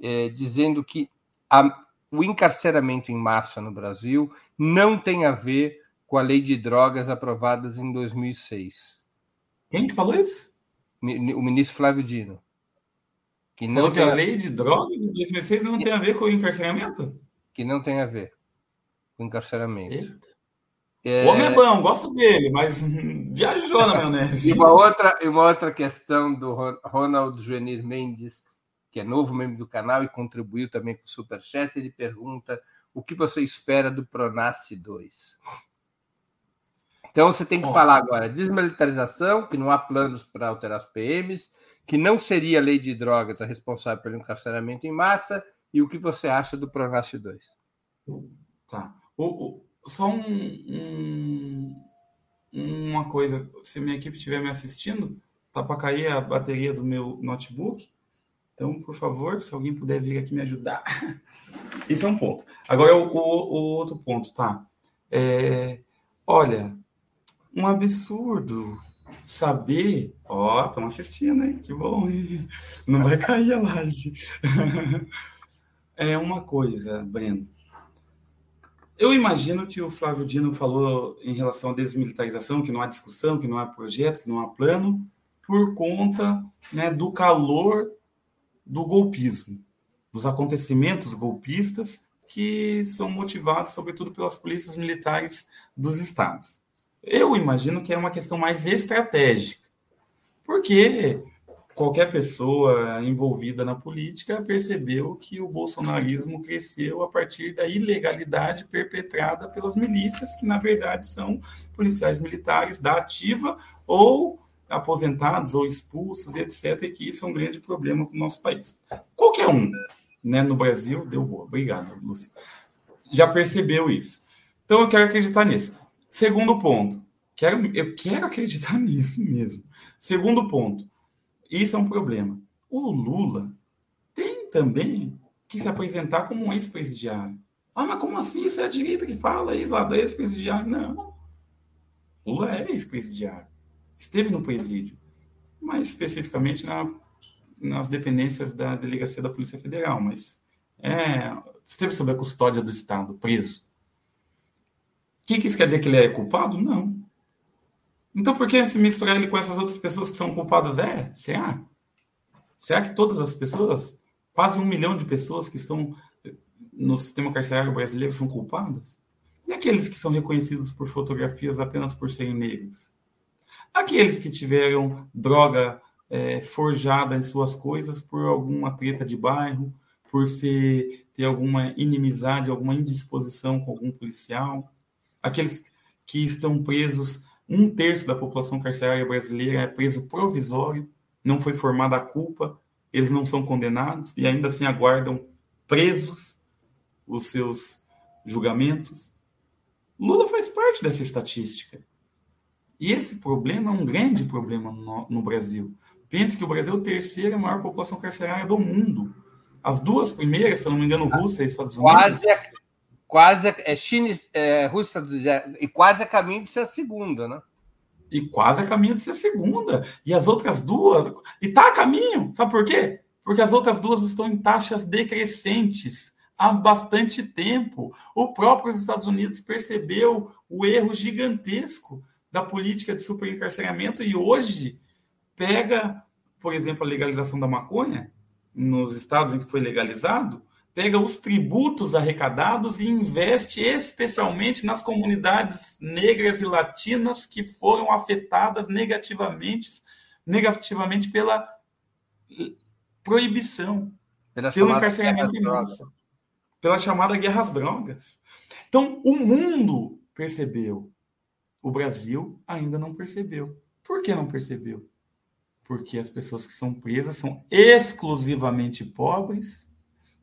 é, dizendo que a, o encarceramento em massa no Brasil não tem a ver com a lei de drogas aprovadas em 2006. Quem que falou isso? O ministro Flávio Dino. Que não falou que a lei de drogas de 2006 não tem a ver com o encarceramento? Que não tem a ver com o encarceramento. Eita. É... O homem é bom, gosto dele, mas viajou na *laughs* maionese. e uma outra, uma outra questão do Ronald Juvenir Mendes, que é novo membro do canal e contribuiu também com o Superchat, ele pergunta o que você espera do Pronace 2? Então você tem que Bom, falar agora desmilitarização, que não há planos para alterar as PMs, que não seria a lei de drogas a responsável pelo encarceramento em massa, e o que você acha do Pronace 2? Tá. O, o, só um, um, uma coisa, se minha equipe estiver me assistindo, tá para cair a bateria do meu notebook. Então, por favor, se alguém puder vir aqui me ajudar. *laughs* Isso é um ponto. Agora, o, o, outro ponto, tá? É, olha, um absurdo saber. Ó, estão assistindo, hein? Que bom. Hein? Não vai cair a live. *laughs* é uma coisa, Breno. Eu imagino que o Flávio Dino falou em relação à desmilitarização, que não há discussão, que não há projeto, que não há plano, por conta né, do calor do golpismo, dos acontecimentos golpistas que são motivados, sobretudo, pelas polícias militares dos estados. Eu imagino que é uma questão mais estratégica, porque qualquer pessoa envolvida na política percebeu que o bolsonarismo cresceu a partir da ilegalidade perpetrada pelas milícias, que na verdade são policiais militares da ativa ou aposentados ou expulsos, etc., e que isso é um grande problema para o nosso país. Qualquer um né, no Brasil, deu boa. Obrigado, Lúcia. Já percebeu isso. Então eu quero acreditar nisso. Segundo ponto, quero, eu quero acreditar *laughs* nisso mesmo. Segundo ponto, isso é um problema. O Lula tem também que se apresentar como um ex-presidiário. Ah, mas como assim? Isso é a direita que fala isso lá do ex-presidiário? Não. Lula é ex-presidiário. Esteve no presídio. Mais especificamente na, nas dependências da delegacia da Polícia Federal. Mas é, esteve sob a custódia do Estado, preso. O que, que isso quer dizer que ele é culpado? Não. Então, por que se misturar ele com essas outras pessoas que são culpadas? É, será? Será que todas as pessoas, quase um milhão de pessoas que estão no sistema carcerário brasileiro são culpadas? E aqueles que são reconhecidos por fotografias apenas por serem negros? Aqueles que tiveram droga é, forjada em suas coisas por alguma treta de bairro, por ser, ter alguma inimizade, alguma indisposição com algum policial? Aqueles que estão presos um terço da população carcerária brasileira é preso provisório, não foi formada a culpa, eles não são condenados e ainda assim aguardam presos os seus julgamentos. Lula faz parte dessa estatística. E esse problema é um grande problema no, no Brasil. Pense que o Brasil é a terceira maior população carcerária do mundo. As duas primeiras, se não me engano, Rússia e Estados Unidos. Quase quase é China, é, Rússia e quase a caminho de ser a segunda, né? E quase a caminho de ser a segunda. E as outras duas. E tá a caminho. Sabe por quê? Porque as outras duas estão em taxas decrescentes há bastante tempo. O próprio Estados Unidos percebeu o erro gigantesco da política de superencarceramento e hoje pega, por exemplo, a legalização da maconha nos estados em que foi legalizado pega os tributos arrecadados e investe especialmente nas comunidades negras e latinas que foram afetadas negativamente, negativamente pela proibição, pela pelo encarceramento em massa, pela chamada guerra às drogas. Então, o mundo percebeu, o Brasil ainda não percebeu. Por que não percebeu? Porque as pessoas que são presas são exclusivamente pobres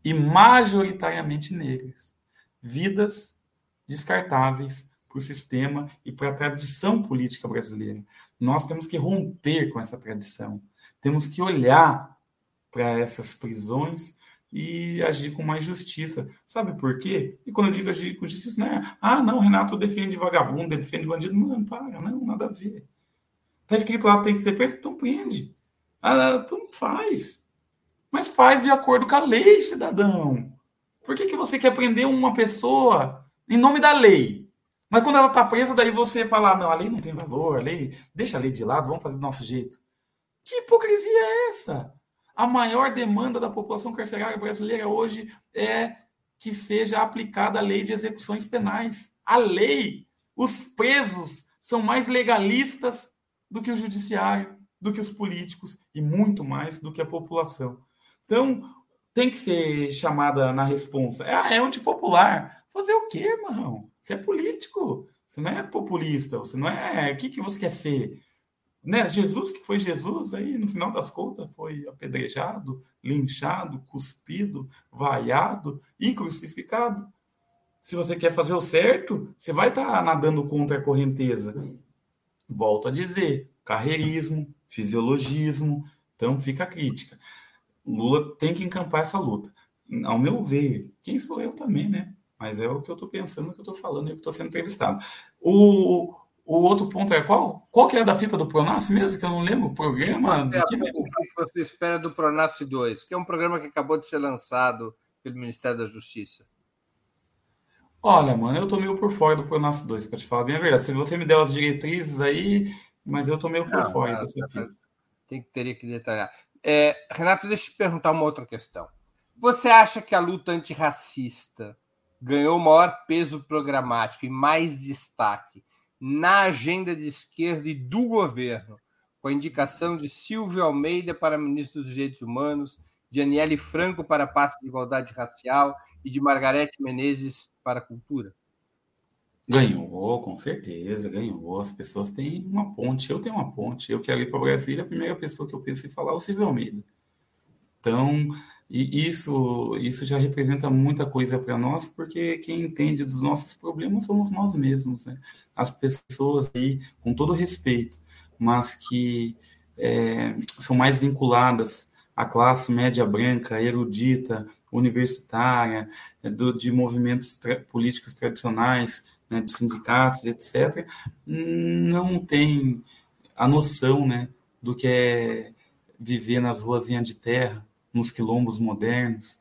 e majoritariamente negras. Vidas descartáveis para o sistema e para a tradição política brasileira. Nós temos que romper com essa tradição. Temos que olhar para essas prisões e agir com mais justiça. Sabe por quê? E quando eu digo agir com justiça, não é, ah, não, Renato defende vagabundo, defende bandido. Mano, para, não, nada a ver. Tá escrito lá, tem que ser preso, então prende. Ah, então faz. Mas faz de acordo com a lei, cidadão. Por que, que você quer prender uma pessoa em nome da lei? Mas quando ela está presa, daí você fala, ah, não, a lei não tem valor, a lei, deixa a lei de lado, vamos fazer do nosso jeito. Que hipocrisia é essa? A maior demanda da população carcerária brasileira hoje é que seja aplicada a lei de execuções penais. A lei, os presos são mais legalistas do que o judiciário, do que os políticos e muito mais do que a população. Então, tem que ser chamada na responsa. É, é antipopular. Fazer o quê, irmão? Você é político. Você não é populista. Você não é. O que, que você quer ser? Né? Jesus, que foi Jesus, aí no final das contas foi apedrejado, linchado, cuspido, vaiado e crucificado. Se você quer fazer o certo, você vai estar tá nadando contra a correnteza. Volto a dizer: carreirismo, fisiologismo. Então fica a crítica. Lula tem que encampar essa luta. Ao meu ver, quem sou eu também, né? Mas é o que eu estou pensando, o que eu estou falando e o que estou sendo entrevistado. O, o outro ponto é qual? Qual que é da fita do Pronas mesmo? Que eu não lembro o programa. É, que... que você espera do Pronas 2, que é um programa que acabou de ser lançado pelo Ministério da Justiça. Olha, mano, eu tô meio por fora do Pronas 2, para te falar bem a verdade. Se você me der as diretrizes aí, mas eu tô meio por não, fora não, dessa fita. Tem, teria que detalhar. É, Renato, deixa eu te perguntar uma outra questão. Você acha que a luta antirracista ganhou maior peso programático e mais destaque na agenda de esquerda e do governo, com a indicação de Silvio Almeida para ministro dos Direitos Humanos, de Aniele Franco para a pasta de igualdade racial e de Margarete Menezes para a cultura? Ganhou, com certeza, ganhou. As pessoas têm uma ponte. Eu tenho uma ponte. Eu quero ir para Brasília, a primeira pessoa que eu penso em falar é o Silvio Almeida. Então, e isso, isso já representa muita coisa para nós, porque quem entende dos nossos problemas somos nós mesmos. Né? As pessoas aí, com todo respeito, mas que é, são mais vinculadas à classe média branca, erudita, universitária, é, do, de movimentos tra políticos tradicionais, né, dos sindicatos, etc., não tem a noção né, do que é viver nas ruazinhas de terra, nos quilombos modernos,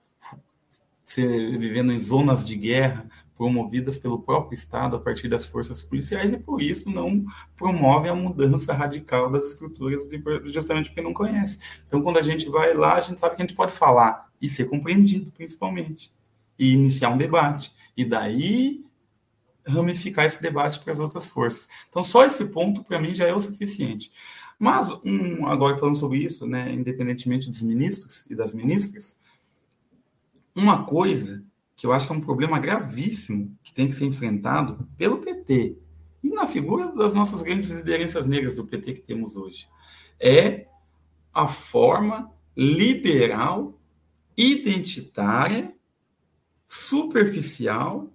vivendo em zonas de guerra promovidas pelo próprio Estado a partir das forças policiais e por isso não promove a mudança radical das estruturas justamente porque não conhece. Então, quando a gente vai lá, a gente sabe que a gente pode falar e ser compreendido, principalmente, e iniciar um debate. E daí ramificar esse debate para as outras forças. Então, só esse ponto, para mim, já é o suficiente. Mas, um, agora falando sobre isso, né, independentemente dos ministros e das ministras, uma coisa que eu acho que é um problema gravíssimo que tem que ser enfrentado pelo PT e na figura das nossas grandes lideranças negras do PT que temos hoje é a forma liberal, identitária, superficial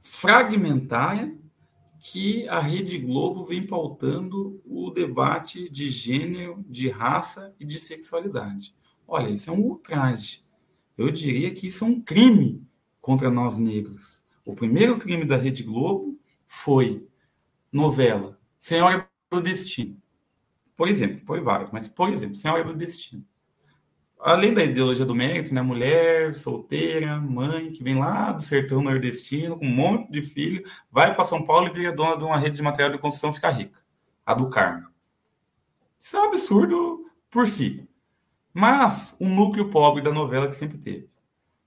fragmentária que a Rede Globo vem pautando o debate de gênero, de raça e de sexualidade. Olha, isso é um ultraje. Eu diria que isso é um crime contra nós negros. O primeiro crime da Rede Globo foi novela Senhora do Destino. Por exemplo, foi vários, mas por exemplo, Senhora do Destino além da ideologia do mérito, né? Mulher, solteira, mãe, que vem lá do sertão nordestino, com um monte de filho, vai para São Paulo e vira dona de uma rede de material de construção fica rica. A do Carmo. Isso é um absurdo por si. Mas um núcleo pobre da novela que sempre teve.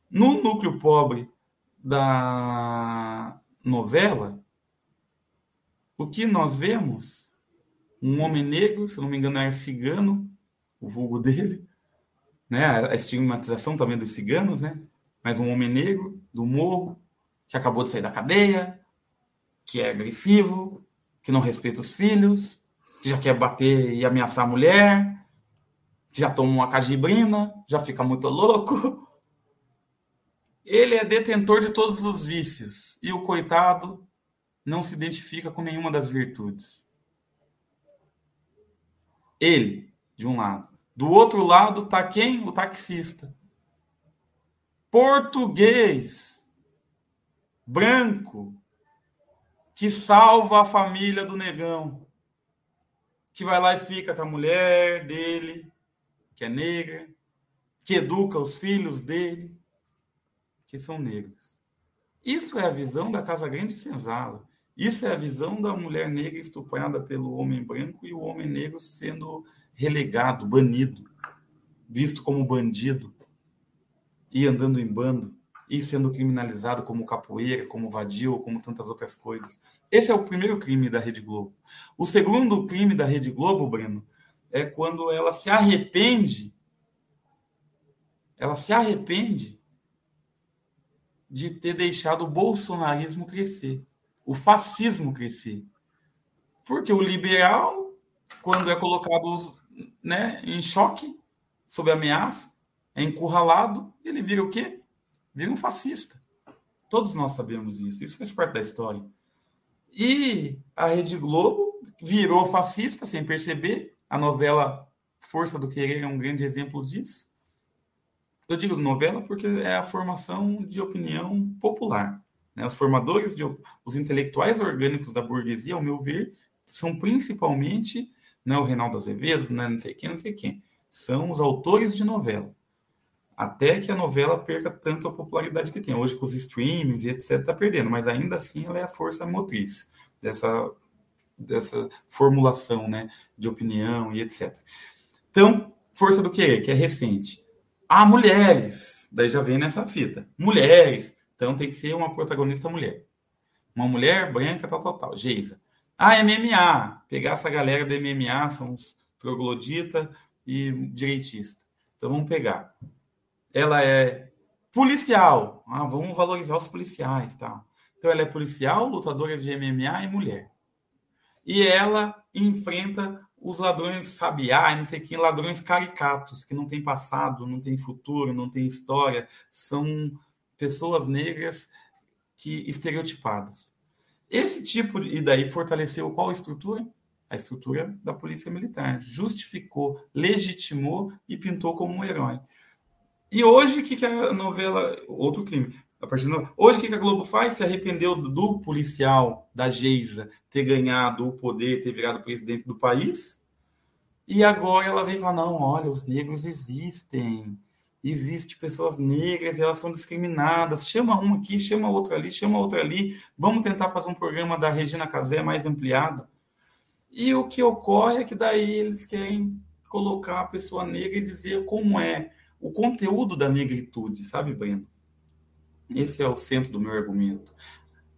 No núcleo pobre da novela, o que nós vemos? Um homem negro, se não me engano, é cigano, o vulgo dele, né, a estigmatização também dos ciganos, né? Mas um homem negro do morro que acabou de sair da cadeia, que é agressivo, que não respeita os filhos, que já quer bater e ameaçar a mulher, que já toma uma cajibrina, já fica muito louco. ele é detentor de todos os vícios e o coitado não se identifica com nenhuma das virtudes. Ele, de um lado. Do outro lado está quem? O taxista. Português, branco, que salva a família do negão, que vai lá e fica com a mulher dele, que é negra, que educa os filhos dele, que são negros. Isso é a visão da Casa Grande Senzala. Isso é a visão da mulher negra estuprada pelo homem branco e o homem negro sendo relegado, banido, visto como bandido e andando em bando e sendo criminalizado como capoeira, como vadio, como tantas outras coisas. Esse é o primeiro crime da Rede Globo. O segundo crime da Rede Globo, Breno, é quando ela se arrepende, ela se arrepende de ter deixado o bolsonarismo crescer o fascismo crescer. Porque o liberal, quando é colocado né, em choque, sob ameaça, é encurralado, ele vira o quê? Vira um fascista. Todos nós sabemos isso, isso faz parte da história. E a Rede Globo virou fascista sem perceber. A novela Força do Querer é um grande exemplo disso. Eu digo novela porque é a formação de opinião popular. Né? Os formadores, de, os intelectuais orgânicos da burguesia, ao meu ver, são principalmente não é o Reinaldo Azevedo, não, é não sei quem, não sei quem. São os autores de novela. Até que a novela perca tanto a popularidade que tem. Hoje, com os streamings e etc., está perdendo, mas ainda assim ela é a força motriz dessa, dessa formulação né, de opinião e etc. Então, força do querer, que é recente. Ah, mulheres. Daí já vem nessa fita. Mulheres então tem que ser uma protagonista mulher. Uma mulher branca, tal, tal, tal. Geisa. Ah, MMA. Pegar essa galera do MMA, são os troglodita e direitista. Então vamos pegar. Ela é policial. Ah, vamos valorizar os policiais, tal. Então ela é policial, lutadora de MMA e mulher. E ela enfrenta os ladrões sabiá, não sei quem, ladrões caricatos, que não tem passado, não tem futuro, não tem história, são pessoas negras que estereotipadas. Esse tipo de, e daí fortaleceu qual estrutura? A estrutura da polícia militar. Justificou, legitimou e pintou como um herói. E hoje, o que, que a novela. Outro crime. A partir de... Hoje, o que, que a Globo faz? Se arrependeu do policial, da Geisa, ter ganhado o poder, ter virado presidente do país. E agora ela vem falar: não, olha, os negros existem existe pessoas negras elas são discriminadas. Chama uma aqui, chama outra ali, chama outra ali. Vamos tentar fazer um programa da Regina Casé mais ampliado. E o que ocorre é que daí eles querem colocar a pessoa negra e dizer como é o conteúdo da negritude, sabe, Breno? Esse é o centro do meu argumento.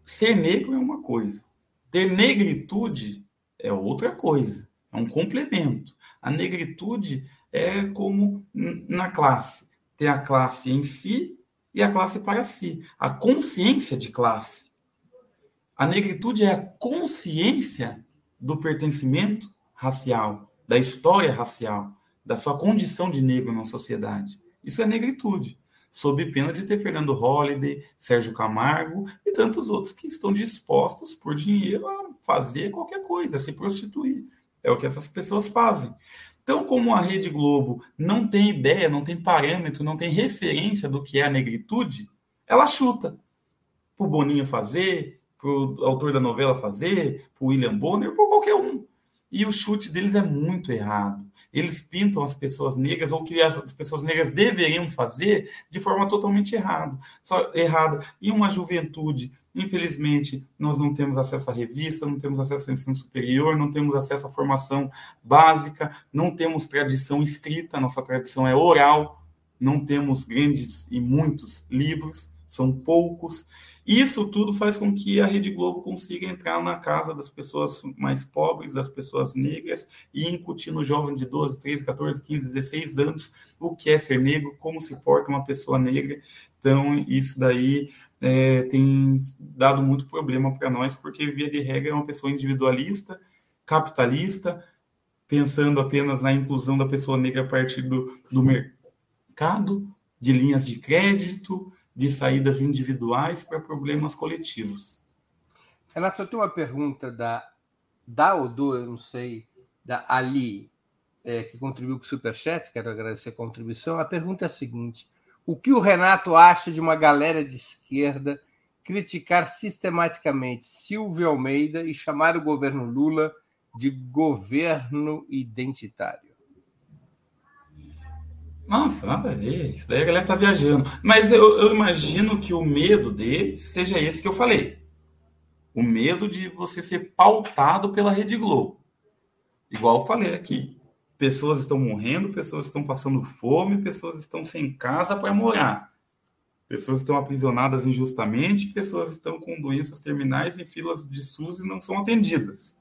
Ser negro é uma coisa, ter negritude é outra coisa, é um complemento. A negritude é como na classe tem a classe em si e a classe para si. A consciência de classe. A negritude é a consciência do pertencimento racial, da história racial, da sua condição de negro na sociedade. Isso é negritude, sob pena de ter Fernando Holliday, Sérgio Camargo e tantos outros que estão dispostos por dinheiro a fazer qualquer coisa, a se prostituir. É o que essas pessoas fazem. Então, como a Rede Globo não tem ideia, não tem parâmetro, não tem referência do que é a negritude, ela chuta. Para o Boninho fazer, para o autor da novela fazer, para o William Bonner, para qualquer um. E o chute deles é muito errado. Eles pintam as pessoas negras, ou que as pessoas negras deveriam fazer, de forma totalmente errado, só, errada. E uma juventude Infelizmente, nós não temos acesso à revista, não temos acesso à ensino superior, não temos acesso à formação básica, não temos tradição escrita, nossa tradição é oral, não temos grandes e muitos livros, são poucos. Isso tudo faz com que a Rede Globo consiga entrar na casa das pessoas mais pobres, das pessoas negras, e incutir no jovem de 12, 13, 14, 15, 16 anos o que é ser negro, como se porta uma pessoa negra. Então, isso daí é, tem dado muito problema para nós, porque, via de regra, é uma pessoa individualista, capitalista, pensando apenas na inclusão da pessoa negra a partir do, do mercado, de linhas de crédito, de saídas individuais para problemas coletivos. Renato, eu tenho uma pergunta da, da Odo, eu não sei, da Ali, é, que contribuiu com o Superchat, quero agradecer a contribuição. A pergunta é a seguinte: o que o Renato acha de uma galera de esquerda criticar sistematicamente Silvio Almeida e chamar o governo Lula de governo identitário? Nossa, nada a ver. Isso daí a galera tá viajando. Mas eu, eu imagino que o medo dele seja esse que eu falei. O medo de você ser pautado pela Rede Globo. Igual eu falei aqui. Pessoas estão morrendo, pessoas estão passando fome, pessoas estão sem casa para morar. Pessoas estão aprisionadas injustamente, pessoas estão com doenças terminais em filas de SUS e não são atendidas.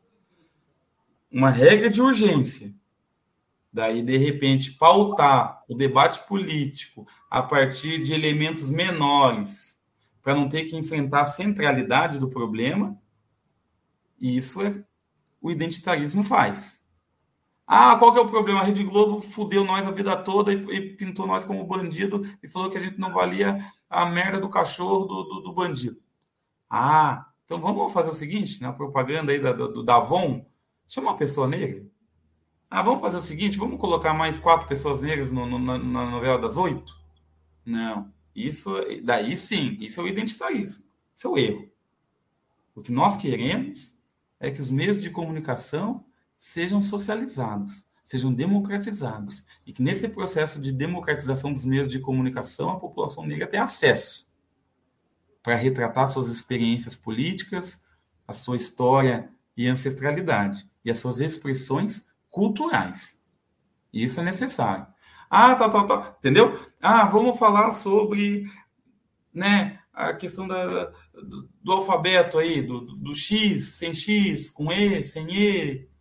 Uma regra de urgência daí de repente pautar o debate político a partir de elementos menores para não ter que enfrentar a centralidade do problema, isso é o identitarismo faz. Ah, qual que é o problema? A Rede Globo fudeu nós a vida toda e, e pintou nós como bandido e falou que a gente não valia a merda do cachorro do, do, do bandido. Ah, então vamos fazer o seguinte, na propaganda aí da, do, da Avon, chama uma pessoa negra, ah, vamos fazer o seguinte, vamos colocar mais quatro pessoas negras no, no, na, na, novela das oito? Não. Isso, daí sim, isso é o identitarismo. Isso é o erro. O que nós queremos é que os meios de comunicação sejam socializados, sejam democratizados. E que nesse processo de democratização dos meios de comunicação, a população negra tenha acesso para retratar suas experiências políticas, a sua história e ancestralidade, e as suas expressões culturais. Isso é necessário. Ah, tá, tá, tá. Entendeu? Ah, vamos falar sobre né, a questão da, do, do alfabeto aí, do, do, X, sem X, com E, sem E,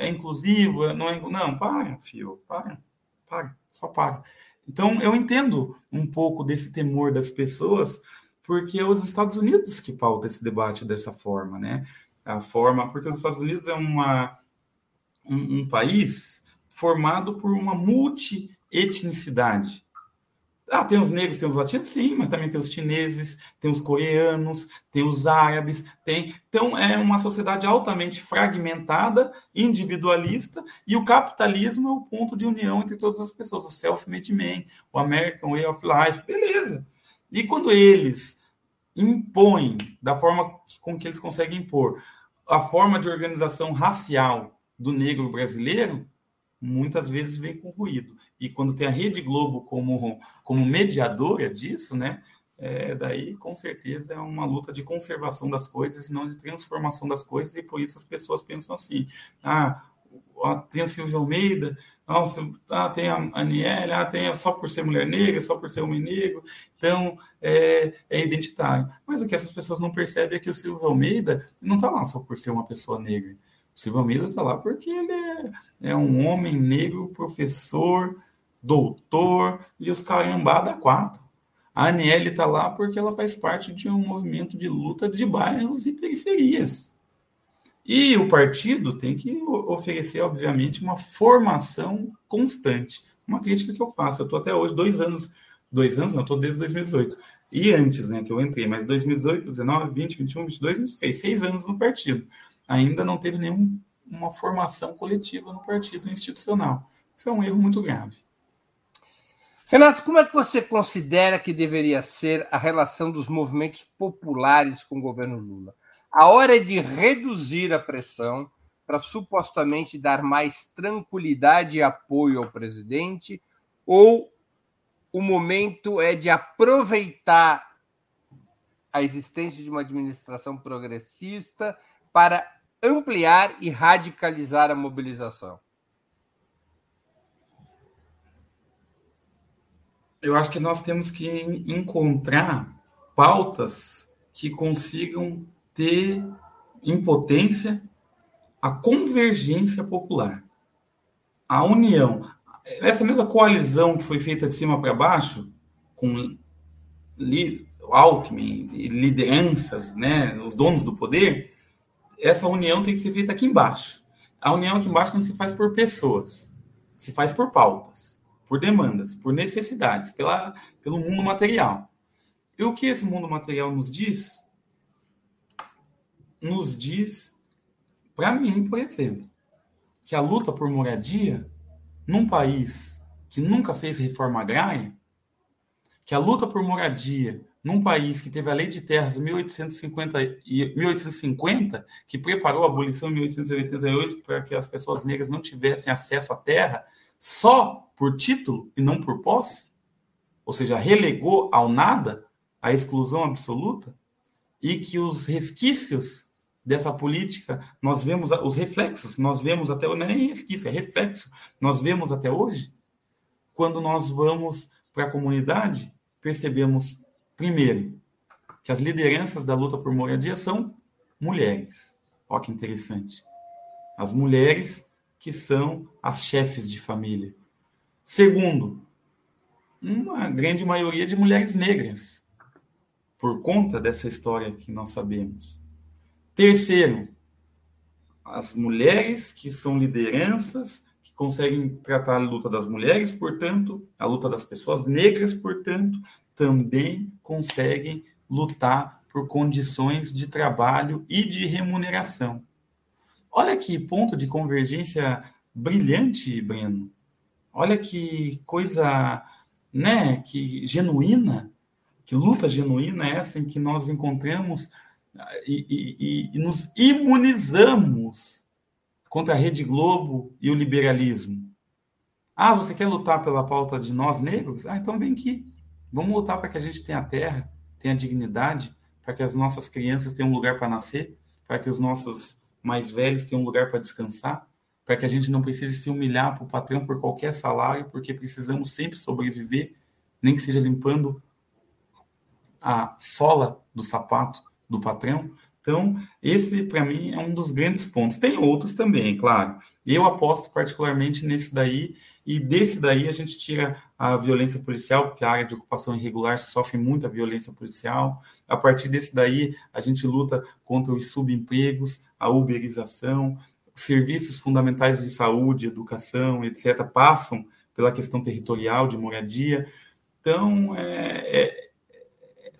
é inclusivo, é, não é. Não, para, filho, para, para, só para. Então, eu entendo um pouco desse temor das pessoas, porque é os Estados Unidos que pauta esse debate dessa forma, né? A forma, porque os Estados Unidos é uma um, um país formado por uma multietnicidade. Ah, tem os negros, tem os latinos, sim, mas também tem os chineses, tem os coreanos, tem os árabes, tem. Então, é uma sociedade altamente fragmentada, individualista, e o capitalismo é o ponto de união entre todas as pessoas, o self-made man, o American Way of Life, beleza. E quando eles impõem, da forma com que eles conseguem impor, a forma de organização racial do negro brasileiro, muitas vezes vem com ruído. E quando tem a Rede Globo como, como mediadora disso, né? É, daí com certeza é uma luta de conservação das coisas não de transformação das coisas, e por isso as pessoas pensam assim: ah, tem o Silvio Almeida, nossa, ah, tem a Aniele, ah, tem só por ser mulher negra, só por ser homem negro, então é, é identitário. Mas o que essas pessoas não percebem é que o Silvio Almeida não está lá só por ser uma pessoa negra Silvio Almeida está lá porque ele é, é, um homem negro, professor, doutor e os carambada quatro. A Aniele está lá porque ela faz parte de um movimento de luta de bairros e periferias. E o partido tem que oferecer, obviamente, uma formação constante. Uma crítica que eu faço. Eu estou até hoje, dois anos, dois anos, não, estou desde 2018. E antes, né, que eu entrei, mas 2018, 19, 20, 21, 22, 23, seis anos no partido ainda não teve nenhuma formação coletiva no partido institucional. Isso é um erro muito grave. Renato, como é que você considera que deveria ser a relação dos movimentos populares com o governo Lula? A hora é de reduzir a pressão para supostamente dar mais tranquilidade e apoio ao presidente, ou o momento é de aproveitar a existência de uma administração progressista para ampliar e radicalizar a mobilização? Eu acho que nós temos que encontrar pautas que consigam ter em potência a convergência popular, a união. Essa mesma coalizão que foi feita de cima para baixo, com Alckmin e lideranças, né, os donos do poder, essa união tem que ser feita aqui embaixo. A união aqui embaixo não se faz por pessoas, se faz por pautas, por demandas, por necessidades, pela, pelo mundo material. E o que esse mundo material nos diz? Nos diz, para mim, por exemplo, que a luta por moradia num país que nunca fez reforma agrária, que a luta por moradia num país que teve a lei de terras em 1850, e 1850 que preparou a abolição em 1888 para que as pessoas negras não tivessem acesso à terra só por título e não por posse, ou seja, relegou ao nada a exclusão absoluta, e que os resquícios dessa política, nós vemos os reflexos, nós vemos até não é nem resquício, é reflexo, nós vemos até hoje, quando nós vamos para a comunidade, percebemos Primeiro, que as lideranças da luta por moradia são mulheres. Olha que interessante. As mulheres que são as chefes de família. Segundo, uma grande maioria de mulheres negras, por conta dessa história que nós sabemos. Terceiro, as mulheres que são lideranças, que conseguem tratar a luta das mulheres, portanto, a luta das pessoas negras, portanto, também conseguem lutar por condições de trabalho e de remuneração. Olha que ponto de convergência brilhante, Breno. Olha que coisa, né, que genuína, que luta genuína é essa em que nós encontramos e, e, e nos imunizamos contra a Rede Globo e o liberalismo. Ah, você quer lutar pela pauta de nós negros? Ah, então vem aqui. Vamos lutar para que a gente tenha terra, tenha dignidade, para que as nossas crianças tenham um lugar para nascer, para que os nossos mais velhos tenham um lugar para descansar, para que a gente não precise se humilhar para o patrão por qualquer salário, porque precisamos sempre sobreviver, nem que seja limpando a sola do sapato do patrão. Então, esse para mim é um dos grandes pontos. Tem outros também, claro. Eu aposto particularmente nesse daí, e desse daí a gente tira a violência policial, porque a área de ocupação irregular sofre muita violência policial. A partir desse daí, a gente luta contra os subempregos, a uberização, serviços fundamentais de saúde, educação, etc., passam pela questão territorial de moradia. Então, é, é,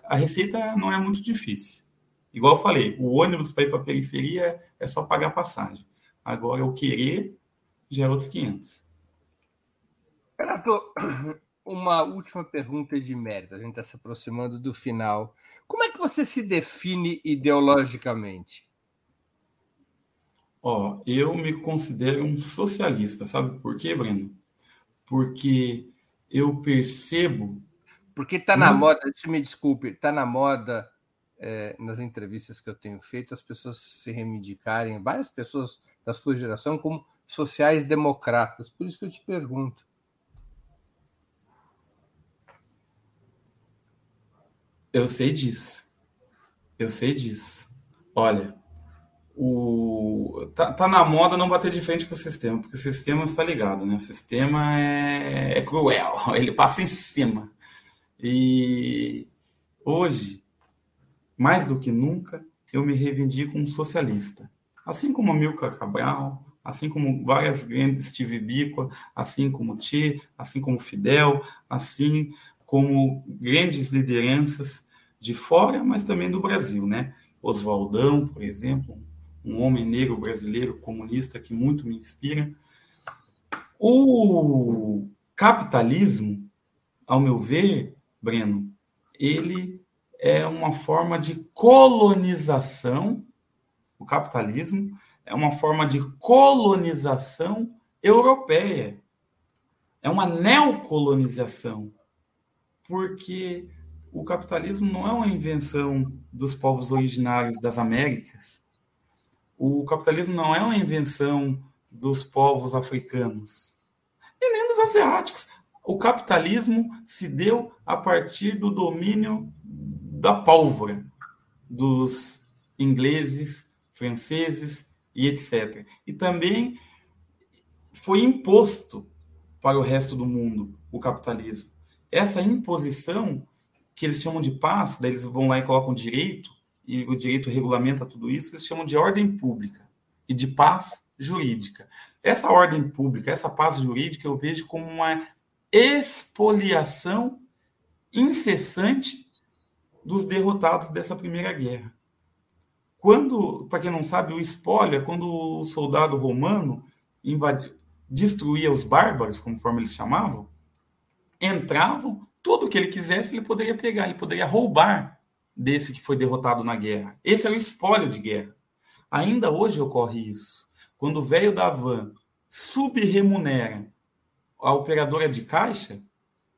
a receita não é muito difícil. Igual eu falei, o ônibus para ir para a periferia é só pagar passagem. Agora, o querer é outros 500. Renato, *clears throat* uma última pergunta de mérito. A gente está se aproximando do final. Como é que você se define ideologicamente? Ó, oh, eu me considero um socialista, sabe por quê, Breno? Porque eu percebo. Porque está na moda, se me desculpe, está na moda é, nas entrevistas que eu tenho feito, as pessoas se reivindicarem, várias pessoas da sua geração como sociais-democratas. Por isso que eu te pergunto. Eu sei disso. Eu sei disso. Olha, o tá, tá, na moda não bater de frente com o sistema, porque o sistema está ligado, né? O sistema é, é cruel, *laughs* ele passa em cima. E hoje, mais do que nunca, eu me reivindico um socialista assim como Milka Cabral, assim como várias grandes Steve Biko, assim como Che, assim como Fidel, assim como grandes lideranças de fora, mas também do Brasil, né? Oswaldão, por exemplo, um homem negro brasileiro comunista que muito me inspira. O capitalismo, ao meu ver, Breno, ele é uma forma de colonização o capitalismo é uma forma de colonização europeia. É uma neocolonização. Porque o capitalismo não é uma invenção dos povos originários das Américas. O capitalismo não é uma invenção dos povos africanos e nem dos asiáticos. O capitalismo se deu a partir do domínio da pólvora dos ingleses, franceses e etc. E também foi imposto para o resto do mundo o capitalismo. Essa imposição, que eles chamam de paz, daí eles vão lá e colocam direito, e o direito regulamenta tudo isso, eles chamam de ordem pública e de paz jurídica. Essa ordem pública, essa paz jurídica, eu vejo como uma expoliação incessante dos derrotados dessa primeira guerra. Quando, para quem não sabe, o espólio é quando o soldado romano destruía os bárbaros, conforme eles chamavam, entravam, tudo que ele quisesse ele poderia pegar, ele poderia roubar desse que foi derrotado na guerra. Esse é o espólio de guerra. Ainda hoje ocorre isso. Quando o velho da van subremunera a operadora de caixa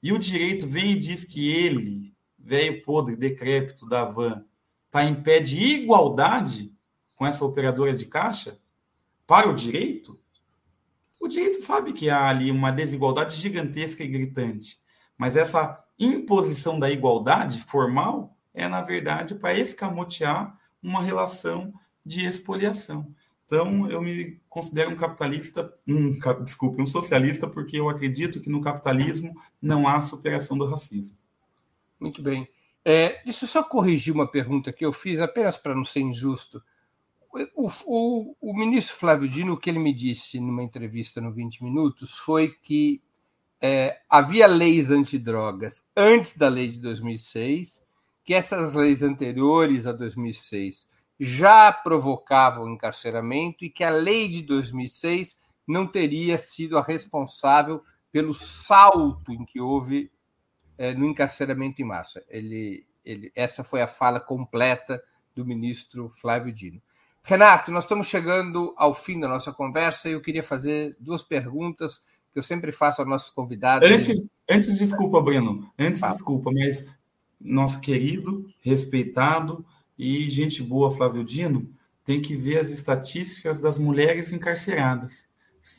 e o direito vem e diz que ele, velho podre, decrépito da van, está em pé de igualdade com essa operadora de caixa para o direito, o direito sabe que há ali uma desigualdade gigantesca e gritante, mas essa imposição da igualdade formal é, na verdade, para escamotear uma relação de expoliação. Então, eu me considero um capitalista, um, desculpe, um socialista, porque eu acredito que no capitalismo não há superação do racismo. Muito bem. É, deixa eu só corrigir uma pergunta que eu fiz, apenas para não ser injusto. O, o, o, ministro Flávio Dino, o que ele me disse numa entrevista no 20 Minutos foi que é, havia leis antidrogas antes da lei de 2006, que essas leis anteriores a 2006 já provocavam encarceramento e que a lei de 2006 não teria sido a responsável pelo salto em que houve é, no encarceramento em massa. Ele, ele, essa foi a fala completa do ministro Flávio Dino. Renato, nós estamos chegando ao fim da nossa conversa e eu queria fazer duas perguntas que eu sempre faço aos nossos convidados. Antes, antes desculpa, Breno, antes, Fala. desculpa, mas nosso querido, respeitado e gente boa Flávio Dino tem que ver as estatísticas das mulheres encarceradas.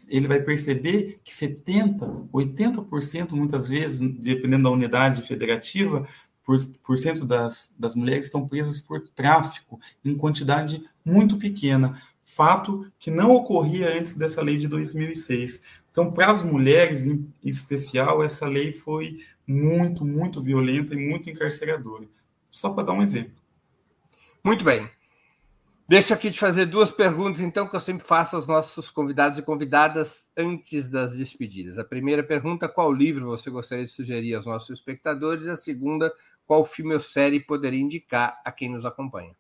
Ele vai perceber que 70%, 80% muitas vezes, dependendo da unidade federativa, por, cento das, das mulheres estão presas por tráfico em quantidade muito pequena. Fato que não ocorria antes dessa lei de 2006. Então, para as mulheres em especial, essa lei foi muito, muito violenta e muito encarceradora. Só para dar um exemplo. Muito bem. Deixa aqui te fazer duas perguntas, então, que eu sempre faço aos nossos convidados e convidadas antes das despedidas. A primeira pergunta: qual livro você gostaria de sugerir aos nossos espectadores? E a segunda: qual filme ou série poderia indicar a quem nos acompanha?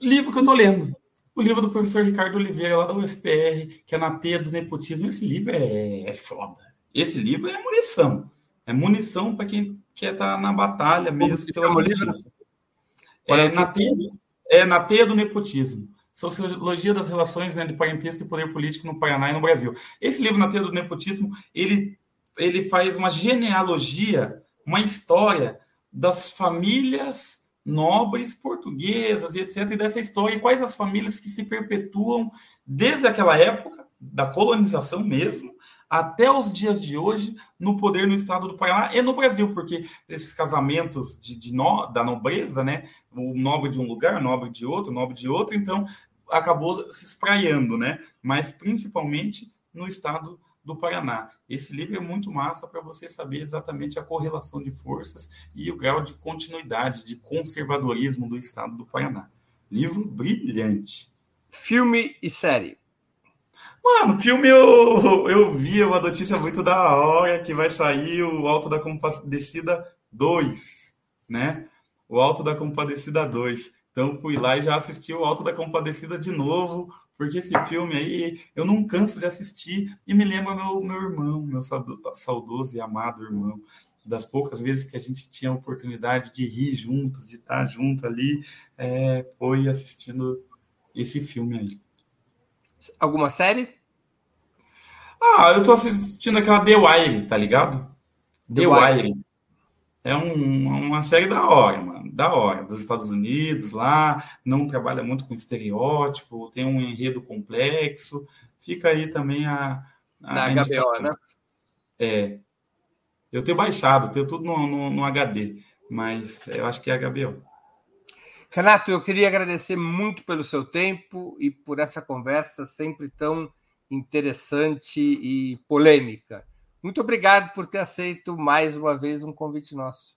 Livro que eu estou lendo. O livro do professor Ricardo Oliveira, lá da UFPR, que é na teia do nepotismo. Esse livro é, é foda. Esse livro é munição. É munição para quem quer estar tá na batalha mesmo pela justiça. É, na teia, é na teia do nepotismo. Sociologia das relações né, de parentesco e poder político no Paraná e no Brasil. Esse livro, Na Teia do Nepotismo, ele, ele faz uma genealogia, uma história das famílias nobres portuguesas e etc. E dessa história, e quais as famílias que se perpetuam desde aquela época, da colonização mesmo, até os dias de hoje, no poder no estado do Paraná e no Brasil, porque esses casamentos de, de no, da nobreza, né? O nobre de um lugar, o nobre de outro, o nobre de outro, então acabou se espraiando, né? Mas principalmente no estado do Paraná. Esse livro é muito massa para você saber exatamente a correlação de forças e o grau de continuidade, de conservadorismo do estado do Paraná. Livro brilhante. Filme e série. Mano, filme eu, eu vi uma notícia muito da hora que vai sair o Alto da Compadecida 2, né? O Alto da Compadecida 2. Então fui lá e já assisti o Alto da Compadecida de novo porque esse filme aí eu não canso de assistir e me lembra meu, meu irmão, meu saudoso e amado irmão. Das poucas vezes que a gente tinha a oportunidade de rir juntos, de estar junto ali, é, foi assistindo esse filme aí. Alguma série? Ah, eu tô assistindo aquela The Wire, tá ligado? The, The Wire. Wire. É um, uma série da hora, mano da hora, dos Estados Unidos lá, não trabalha muito com estereótipo, tem um enredo complexo. Fica aí também a. a Na HBO, né? É. Eu tenho baixado, tenho tudo no, no, no HD, mas eu acho que é HBO. Renato, eu queria agradecer muito pelo seu tempo e por essa conversa sempre tão interessante e polêmica. Muito obrigado por ter aceito mais uma vez um convite nosso.